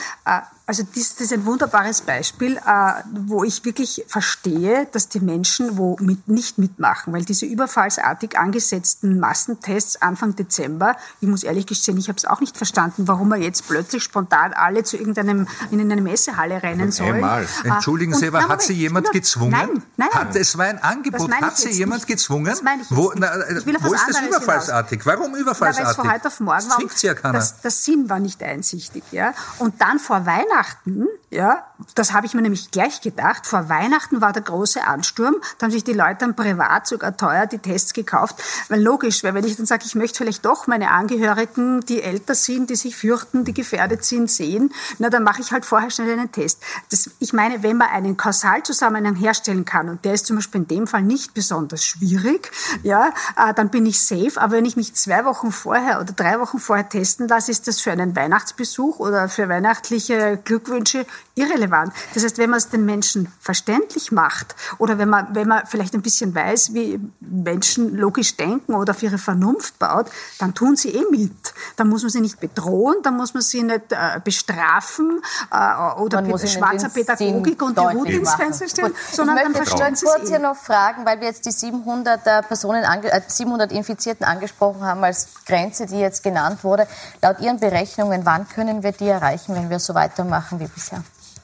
also das, das ist ein wunderbares Beispiel, äh, wo ich wirklich verstehe, dass die Menschen wo mit, nicht mitmachen, weil diese überfallsartig angesetzten Massentests Anfang Dezember, ich muss ehrlich gestehen, ich habe es auch nicht verstanden, warum man jetzt plötzlich spontan alle zu irgendeinem in eine Messehalle rennen soll. Einmal. Äh, Entschuldigen Sie, aber hat Sie jemand gezwungen? Nein, nein. Hat, es war ein Angebot. Hat Sie jemand nicht. gezwungen? Das meine ich wo, na, ich will wo ist das überfallsartig? Hinaus. Warum überfallsartig? Na, weil es von heute auf morgen war. Das, ja keiner. Das, das Sinn war nicht einsichtig, ja. Und dann vor Weihnachten Weihnachten, ja, das habe ich mir nämlich gleich gedacht, vor Weihnachten war der große Ansturm, da haben sich die Leute dann privat sogar teuer die Tests gekauft, weil logisch, weil wenn ich dann sage, ich möchte vielleicht doch meine Angehörigen, die älter sind, die sich fürchten, die gefährdet sind, sehen, na, dann mache ich halt vorher schnell einen Test. Das, ich meine, wenn man einen Kausalzusammenhang herstellen kann, und der ist zum Beispiel in dem Fall nicht besonders schwierig, ja, äh, dann bin ich safe, aber wenn ich mich zwei Wochen vorher oder drei Wochen vorher testen lasse, ist das für einen Weihnachtsbesuch oder für weihnachtliche Glückwünsche irrelevant. Das heißt, wenn man es den Menschen verständlich macht oder wenn man, wenn man vielleicht ein bisschen weiß, wie Menschen logisch denken oder auf ihre Vernunft baut, dann tun sie eh mit. Dann muss man sie nicht bedrohen, dann muss man sie nicht äh, bestrafen äh, oder mit schwarzer Pädagogik und die Route ins Fenster stellen, sondern dann verstehen sie es kurz eh. hier noch fragen, weil wir jetzt die 700 äh, Personen, äh, 700 Infizierten angesprochen haben als Grenze, die jetzt genannt wurde. Laut Ihren Berechnungen, wann können wir die erreichen, wenn wir so weitermachen wie bisher?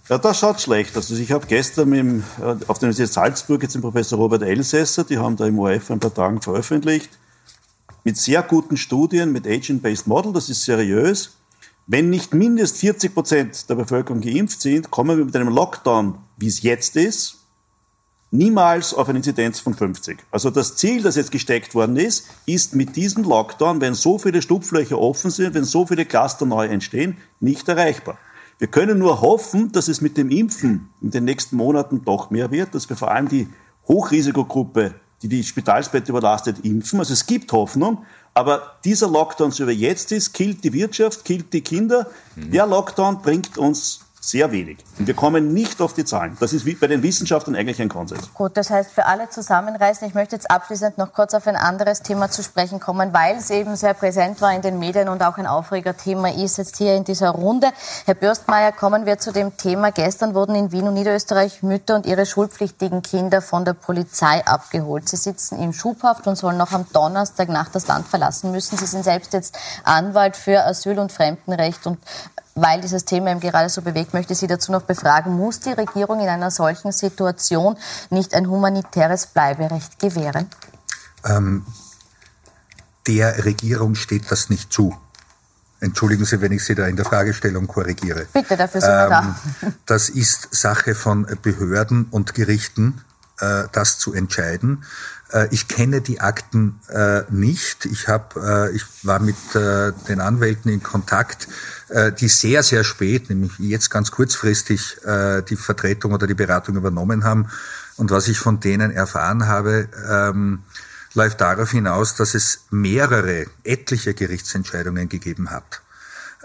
Ja, das schaut schlecht aus. Also ich habe gestern mit dem, äh, auf der Universität Salzburg jetzt den Professor Robert Elsässer, die haben da im ORF ein paar Tagen veröffentlicht, mit sehr guten Studien, mit Agent-Based Model, das ist seriös. Wenn nicht mindestens 40 Prozent der Bevölkerung geimpft sind, kommen wir mit einem Lockdown, wie es jetzt ist, niemals auf eine Inzidenz von 50. Also das Ziel, das jetzt gesteckt worden ist, ist mit diesem Lockdown, wenn so viele Stupflöcher offen sind, wenn so viele Cluster neu entstehen, nicht erreichbar. Wir können nur hoffen, dass es mit dem Impfen in den nächsten Monaten doch mehr wird, dass wir vor allem die Hochrisikogruppe, die die Spitalsbette überlastet, impfen. Also es gibt Hoffnung, aber dieser Lockdown, so wie er jetzt ist, killt die Wirtschaft, killt die Kinder. Mhm. Der Lockdown bringt uns sehr wenig. Und wir kommen nicht auf die Zahlen. Das ist wie bei den Wissenschaftlern eigentlich ein Konsens. Gut, das heißt für alle zusammenreißen. Ich möchte jetzt abschließend noch kurz auf ein anderes Thema zu sprechen kommen, weil es eben sehr präsent war in den Medien und auch ein Aufregerthema ist jetzt hier in dieser Runde. Herr Bürstmeier, kommen wir zu dem Thema. Gestern wurden in Wien und Niederösterreich Mütter und ihre schulpflichtigen Kinder von der Polizei abgeholt. Sie sitzen im Schubhaft und sollen noch am Donnerstag nach das Land verlassen müssen. Sie sind selbst jetzt Anwalt für Asyl- und Fremdenrecht und weil dieses Thema eben gerade so bewegt, möchte ich Sie dazu noch befragen, muss die Regierung in einer solchen Situation nicht ein humanitäres Bleiberecht gewähren? Ähm, der Regierung steht das nicht zu. Entschuldigen Sie, wenn ich Sie da in der Fragestellung korrigiere. Bitte, dafür sind wir ähm, da. Das ist Sache von Behörden und Gerichten, äh, das zu entscheiden. Äh, ich kenne die Akten äh, nicht. Ich, hab, äh, ich war mit äh, den Anwälten in Kontakt, äh, die sehr, sehr spät, nämlich jetzt ganz kurzfristig, äh, die Vertretung oder die Beratung übernommen haben. Und was ich von denen erfahren habe, ähm, läuft darauf hinaus, dass es mehrere, etliche Gerichtsentscheidungen gegeben hat.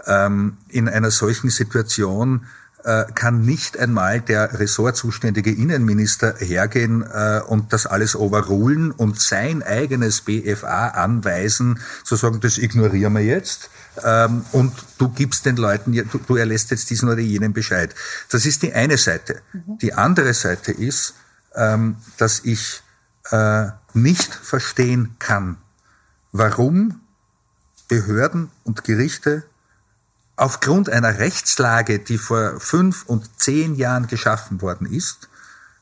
Ähm, in einer solchen Situation äh, kann nicht einmal der ressortzuständige Innenminister hergehen äh, und das alles overrulen und sein eigenes BFA anweisen, zu sagen, das ignorieren wir jetzt. Ähm, und du gibst den Leuten, du, du erlässt jetzt diesen oder jenen Bescheid. Das ist die eine Seite. Mhm. Die andere Seite ist, ähm, dass ich äh, nicht verstehen kann, warum Behörden und Gerichte aufgrund einer Rechtslage, die vor fünf und zehn Jahren geschaffen worden ist,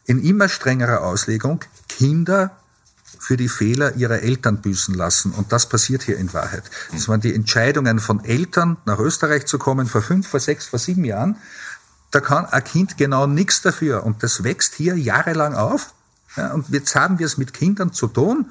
in immer strengerer Auslegung Kinder für die Fehler ihrer Eltern büßen lassen. Und das passiert hier in Wahrheit. Das waren die Entscheidungen von Eltern, nach Österreich zu kommen, vor fünf, vor sechs, vor sieben Jahren. Da kann ein Kind genau nichts dafür. Und das wächst hier jahrelang auf Ja, und jetzt haben wir es mit Kindern zu tun,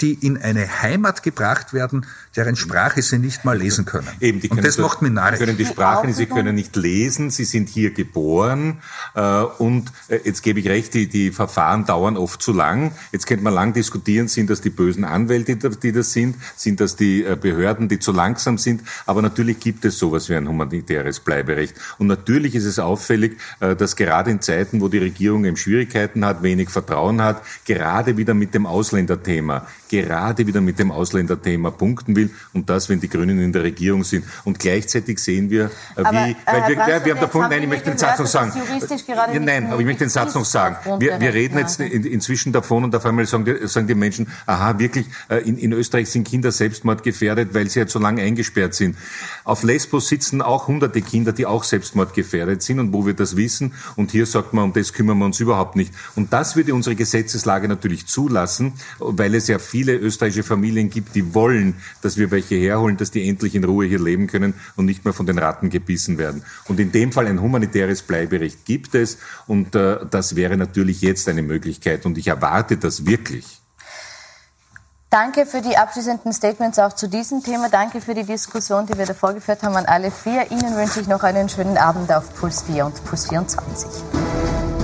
die in eine Heimat gebracht werden, deren Sprache sie nicht mal lesen können. Eben, die können und das so, macht narrisch. Sie können die Sprache, nicht, sie können nicht lesen, sie sind hier geboren äh, und äh, jetzt gebe ich recht, die, die Verfahren dauern oft zu lang. Jetzt könnte man lang diskutieren, sind das die bösen Anwälte, die das sind, sind das die äh, Behörden, die zu langsam sind, aber natürlich gibt es sowas wie ein humanitäres Bleiberecht. Und natürlich ist es auffällig, äh, dass gerade in Zeiten, wo die Regierung eben Schwierigkeiten hat, wenig Vertrauen hat, gerade wieder mit dem Ausländerthema, gerade wieder mit dem Ausländerthema punkten will und das, wenn die Grünen in der Regierung sind. Und gleichzeitig sehen wir, äh, wie, aber, weil wir, wir, wir haben davon, nein, ich möchte den Satz noch sagen. Ja, nein, aber ich möchte den Satz noch sagen. Wir, wir reden jetzt in, inzwischen davon und auf einmal sagen die, sagen die Menschen, aha, wirklich, äh, in, in Österreich sind Kinder Selbstmord gefährdet, weil sie jetzt so lange eingesperrt sind. Auf Lesbos sitzen auch hunderte Kinder, die auch Selbstmord gefährdet sind und wo wir das wissen. Und hier sagt man, um das kümmern wir uns überhaupt nicht. Und das würde unsere Gesetzeslage natürlich zulassen, weil es ja viele österreichische Familien gibt, die wollen, dass wir welche herholen, dass die endlich in Ruhe hier leben können und nicht mehr von den Ratten gebissen werden. Und in dem Fall ein humanitäres Bleiberecht gibt es und äh, das wäre natürlich jetzt eine Möglichkeit und ich erwarte das wirklich. Danke für die abschließenden Statements auch zu diesem Thema. Danke für die Diskussion, die wir da vorgeführt haben an alle vier. Ihnen wünsche ich noch einen schönen Abend auf Puls 4 und Puls 24.